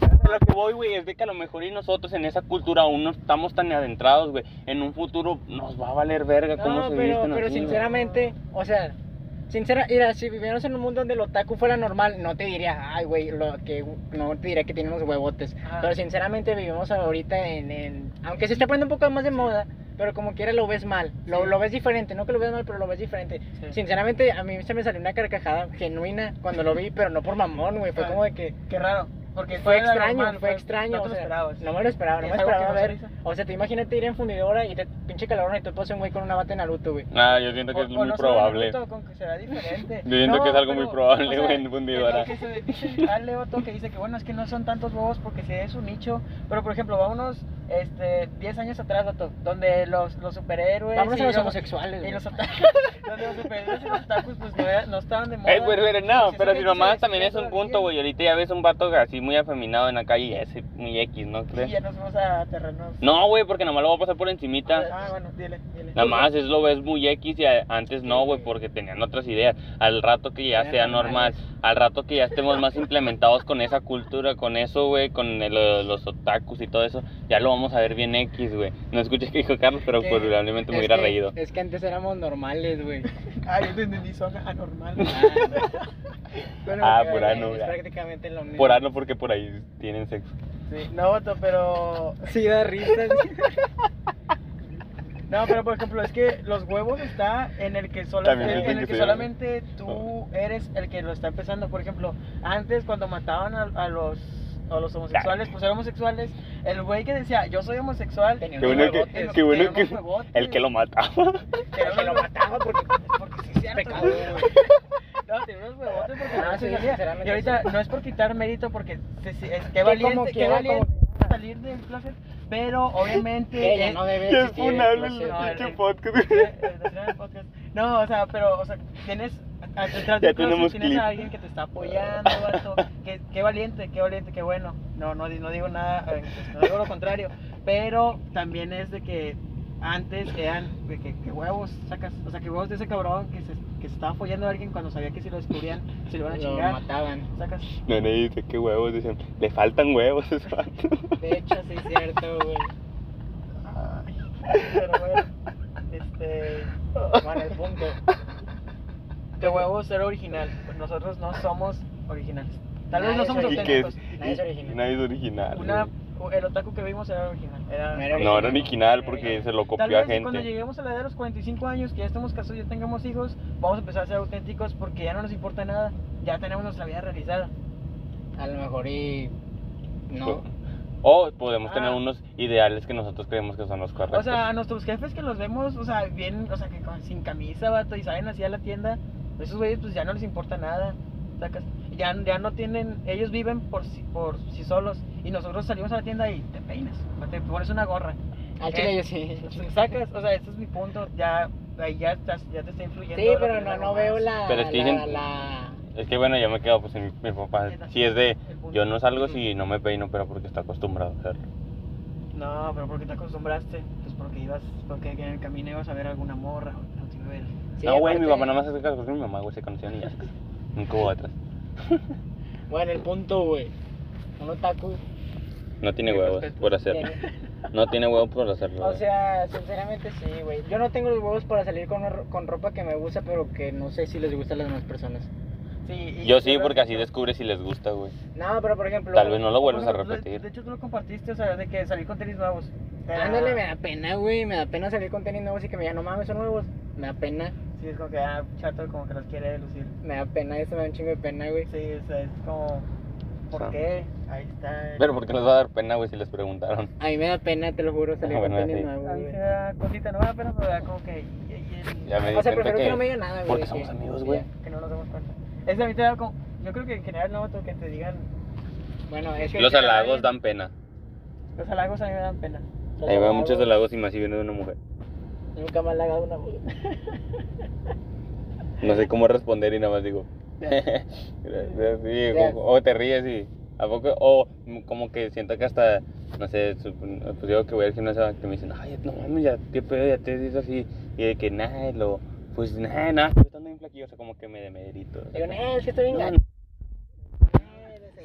A lo que voy, güey, es de que a lo mejor y nosotros en esa cultura aún no estamos tan adentrados, güey. En un futuro nos va a valer verga cómo No, se pero, visten pero así, sinceramente, o sea, sincera, mira, si viviéramos en un mundo donde el otaku fuera normal, no te diría, ay, güey, lo que no te diría que tiene unos huevotes. Pero sinceramente vivimos ahorita en, en- aunque se está poniendo un poco más de moda, pero como quiera lo ves mal, lo, Sí. lo ves diferente, no que lo veas mal, pero lo ves diferente. Sí. Sinceramente, a mí se me salió una carcajada genuina cuando lo vi, pero no por mamón, güey, fue Ah. como de que... Qué raro. Porque Fue extraño, normal, fue extraño. No o sea, esperabas. No me lo esperaba, no me esperaba ver. O sea, te imagínate ir en fundidora y te pinche calor y te pones un güey con una bata de Naruto, güey. Ah, yo siento que O- es o muy no probable. Naruto, con que será diferente. Yo siento que es algo muy pero, probable, güey, en fundidora. que se dice que dice que bueno, es que no son tantos huevos porque si es un nicho, pero por ejemplo, vámonos este 10 años atrás, Otto, donde los, los superhéroes Vamos y a los los- homosexuales, y güey. los otakus, donde los superhéroes y los otakus pues no, no estaban de moda. Eh, pero, pero no, Pues, pero si nomás se también es un punto, güey. Ahorita ya ves un vato así muy afeminado en la calle y es muy X, ¿no Y crees? ya nos vamos a terrenos. No, güey, porque nomás lo voy a pasar por encimita. Ah, bueno, dile, dile. Nada más es lo ves muy X y a- antes no, güey, porque tenían otras ideas. Al rato que ya sea normal, al rato que ya estemos más implementados con esa cultura, con eso, güey, con el- los otakus y todo eso, ya lo vamos a ver bien X, güey. No escuché que dijo Carlos, pero Que- probablemente me es hubiera que- reído. Es que antes éramos normales, güey. Ah, yo te entendí, son anormal. Bueno, Ah, güey, por ano, prácticamente lo mismo. Por ano, porque por ahí tienen sexo. Sí, no, Otto, pero Sí, da risa. No, pero por ejemplo, es que los huevos está en el que, sola- en, el que que solamente tú eres el que lo está empezando. Por ejemplo, antes cuando mataban a, a los a los homosexuales, pues eran homosexuales, el güey que decía, yo soy homosexual, Tenía Qué bueno huevotes, que, qué bueno que el que lo mataba. tenía que lo mataba porque, porque sí es cierto, pecado, güey. Güey. No, tenía unos huevotes porque Ah, no se sinceramente Y ahorita no es por quitar mérito porque se- se- es, qué como valiente, qué quiera, valiente como- salir del closet, pero obviamente eh, no debe el funable el no, el- podcast. el podcast. No, o sea, pero, o sea, tienes a- detrás Ya tenemos tienes clip. a alguien que te está apoyando, vato. Qué, qué valiente, qué valiente, qué bueno. No, no, no digo nada, eh, no digo lo contrario. Pero también es de que antes eran de que, que huevos sacas, o sea, que huevos de ese cabrón que se, que se estaba apoyando a alguien cuando sabía que si lo descubrían se lo iban a Lo chingar. mataban. Sacas. No, no dice qué huevos, dicen, le faltan huevos vato. De hecho, sí es cierto, güey. Ay, pero bueno, este. Bueno, el punto. De huevos ser original. Pues nosotros no somos originales. Tal vez no somos auténticos. Nadie es original. nadie es original. Una, el otaku que vimos era original. Era, No era No era original porque se lo copió a vez cuando gente. lleguemos a la edad de los 45 años, que ya estemos casados y ya tengamos hijos, vamos a empezar a ser auténticos porque ya no nos importa nada. Ya tenemos nuestra vida realizada. A lo mejor y. No. O podemos tener Ah. unos ideales que nosotros creemos que son los correctos. O sea, a nuestros jefes que los vemos, o sea, bien, o sea, que con- sin camisa, vato, y salen así a la tienda, esos güeyes pues ya no les importa nada, sacas. Ya, ya no tienen, ellos viven por sí, por sí solos, y nosotros salimos a la tienda y te peinas, te pones una gorra. Al ¿Eh? chile yo sí. Sacas, o sea, ese es mi punto, ya, ahí ya, estás, ya te está influyendo. Sí, lo pero que no, no veo la, Pero es que la, dicen- la, Es que bueno, yo me quedo pues en mi, mi papá. Si es de, El punto. yo no salgo si no me peino, pero porque está acostumbrado a hacerlo. No, pero ¿por qué te acostumbraste? Pues porque ibas, porque en el camino ibas a ver alguna morra. o te iba a ver. Sí, no, güey, mi aparte- papá nada más hace caso con mi mamá, güey, se conocían y ya. Nunca hubo atrás. Bueno, el punto, güey. Un otaku. No tiene huevos respeto. por hacerlo. No tiene huevos por hacerlo. O sea, sinceramente sí, güey. Yo no tengo los huevos para salir con, con ropa que me gusta, pero que no sé si les gusta a las demás personas. Sí, y Yo sí, porque que así descubres si les gusta, güey. No, pero por ejemplo. Tal vez no lo Por vuelves a ejemplo, repetir. De hecho, tú lo compartiste, o sea, de que salir con tenis nuevos. Ándale, me da pena, güey. Me da pena salir con tenis nuevos y que me digan, no mames, son nuevos. Me da pena. Sí, es como que, ah, chato, como que los quiere lucir. Me da pena, eso me da un chingo de pena, güey. Sí, o sea, es como, ¿por Ah. qué? Ahí está. el- Pero ¿por qué les va a dar pena, güey, si les preguntaron? A mí me da pena, te lo juro, salir Ah, con bueno, tenis sí. nuevos, A mí güey. se da cosita, no me da pena, pero da como que... y- y el- Ya me O sea, prefiero que, que- no me digan nada, güey. porque somos que- amigos, güey. Que no nos damos cuenta. Es a mí te da como... Yo creo que en general no, que te digan... Bueno, es que. Los halagos dan pena. Los halagos a mí me dan pena. los A mí me dan muchos halagos, halagos y más si viene de una mujer. Nunca me ha halagado una. No sé cómo responder y nada más digo. Sí, o, o te ríes y a poco o mm, como que siento que hasta no sé, pues digo que voy al gimnasio que me dicen, "Ay, no mames, ya te pedo, ya te dices así" y de que nada, lo pues nada, nada, estoy estando bien flaquillo, o sea, como que me demerito. Digo, no, es que estoy bien No.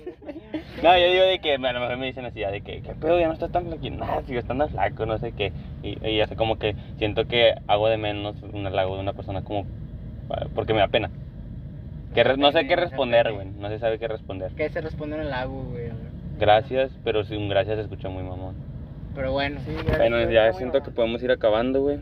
No, yo digo de que a lo mejor me dicen así, ya de que, ¿qué pedo? Ya no estás tan flaquito, nada, sigo estando flaco, no sé qué. Y, y hace como que siento que hago de menos un halago de una persona como, pa- porque me da pena. Que re- no sé qué responder, güey, no se sabe qué responder. Que se responde en el lago, güey. Gracias, pero si un gracias se escucha muy mamón. Pero bueno. Sí, Bueno, yo- ya yo siento que podemos ir acabando, güey.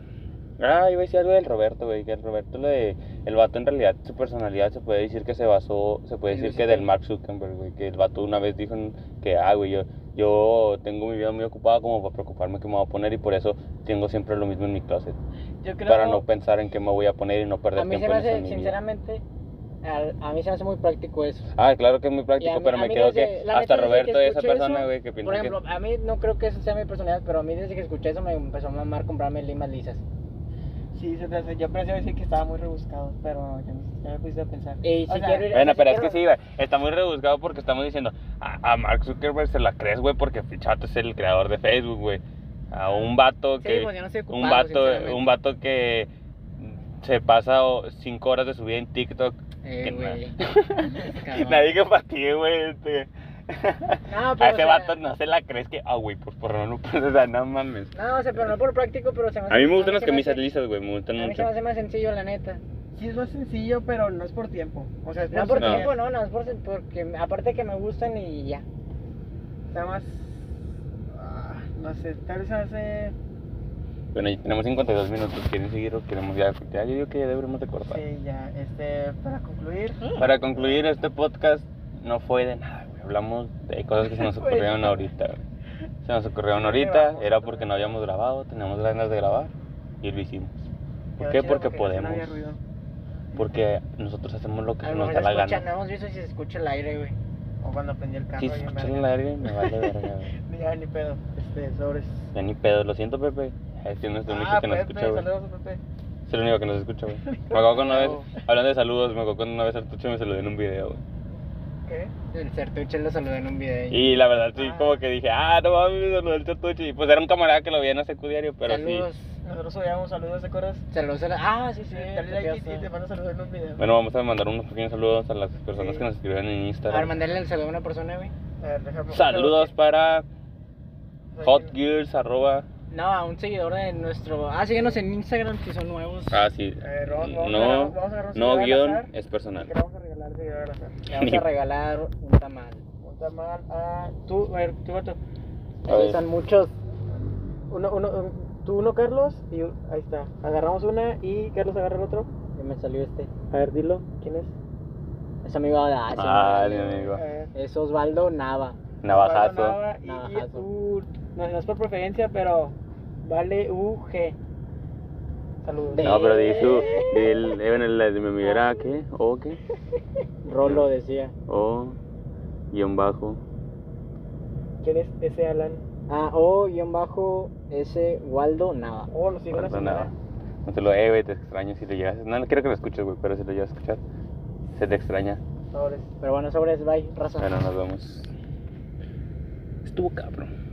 Ah, iba a decir algo del Roberto, güey, que el Roberto, lo de, el vato en realidad, su personalidad se puede decir que se basó, se puede decir que del Mark Zuckerberg, güey, que el vato una vez dijo que, ah, güey, yo, yo tengo mi vida muy ocupada como para preocuparme qué me voy a poner y por eso tengo siempre lo mismo en mi closet, Yo creo... para no pensar en qué me voy a poner y no A perder mí se tiempo me en eso en hace, mi vida. sinceramente, a, a mí se me hace muy práctico eso. Ah, claro que es muy práctico, a mí- pero a me mí quedo desde- que hasta que Roberto es esa persona, eso, güey, que piensa Por que... ejemplo, a mí no creo que esa sea mi personalidad, pero a mí desde que escuché eso me empezó a mamar comprarme limas lisas. Sí, se te hace- yo pensé decir que estaba muy rebuscado, pero ya, me- ya me pusiste a pensar. O si sea, quiero ir- Bueno, pero es que sí, güey, está muy rebuscado porque estamos diciendo, a, a Mark Zuckerberg se la crees, güey, porque el chato es el creador de Facebook, güey. A un vato Sí, que... pues yo no un ocupado, vato, sinceramente. un vato que se pasa cinco horas de su vida en TikTok. Eh, que. Nadie que fatigue, güey. Este. No, a pero, ese o sea, vato no se la crees que, ah, güey, pues por no, no, pues, o sea, no mames. No, o sea, pero no por práctico, pero se me A mí me gustan las camisas hace- lisas, güey, me gustan A mí se mucho. me hace más sencillo, la neta. Sí, es más sencillo, pero no es por tiempo. O sea, es No por No. tiempo, no, no, es por, porque aparte que me gustan y ya. Nada más. ah, no sé, tal vez hace. Bueno, ya tenemos 52 minutos, ¿quieren seguir o queremos ya? Ya, yo digo que ya deberíamos de cortar. Sí, ya, este, para concluir. Para concluir, este podcast no fue de nada. Hablamos de cosas que se nos ocurrieron ahorita. Se nos ocurrieron ahorita, era porque no habíamos grabado, teníamos ganas de grabar y lo hicimos. ¿Por qué? Porque podemos. Porque nosotros hacemos lo que se nos da se la escucha, gana. no hemos visto si se escucha el aire, güey. O cuando prendí el carro. Si yo me escuchan el aire, me vale verga, güey. Ya, ni pedo. Este, sobres. Ya ni pedo, lo siento, Pepe. No es el único Ah, que nos escucha, güey. saludos a Pepe. Es el único que nos escucha, güey. Me acuerdo una vez, hablando de saludos, me acuerdo cuando una vez Artucho me saludó en un video, güey. ¿Qué? El Certuche lo saludó en un video. Y la verdad, sí, Ah. como que dije, ah, no mames, me saludó el Artucho. Y pues era un camarada que lo veía en la secundaria, pero Saludos. sí. Nosotros subíamos saludos, ¿te acuerdas? Saludos a la... Ah, sí, sí. Dale like y te van a saludar en un video. Bueno, vamos a mandar unos pequeños saludos a las personas Sí. que nos escribieron en A ver, Instagram. mandarle el saludo a una persona, güey. A ver, déjame- Saludos para Soy- Hot Gears, arroba. No, a un seguidor de nuestro... Ah, síguenos en Instagram si son nuevos. Ah, sí. Eh, vamos No, vamos a no guion, azar es Y personal. que le vamos a regalar seguidor al azar. Le vamos a regalar un tamal. Un tamal a. Tú, a ver, tú, vato. Son muchos... Uno, uno, un- tú uno, Carlos, y ahí está. Agarramos una y Carlos agarra el otro. Ya me salió este. A ver, dilo, ¿quién es? Es amigo de... Ah, sí, Ah, mi amigo. Es Osvaldo Nava. Navajazo. Nava- y- y- Navajazo. uh, no, no es por preferencia, pero vale UG. Saludos. No, pero di su. Di el, eh, la de mi amiga era, ¿qué? ¿O qué? Rolo decía. O. Guión bajo. ¿Quién es ese Alan? Ah, o guion bajo S Waldo Nava. Oh, lo sigo semana. No te lo, eh, güey, te extraño si lo llegas. No, no quiero que lo escuches, güey, pero si lo llegas a escuchar, se te extraña. Sobres. Pero bueno, sobres, bye, raza. Bueno, nos vemos. Estuvo cabrón.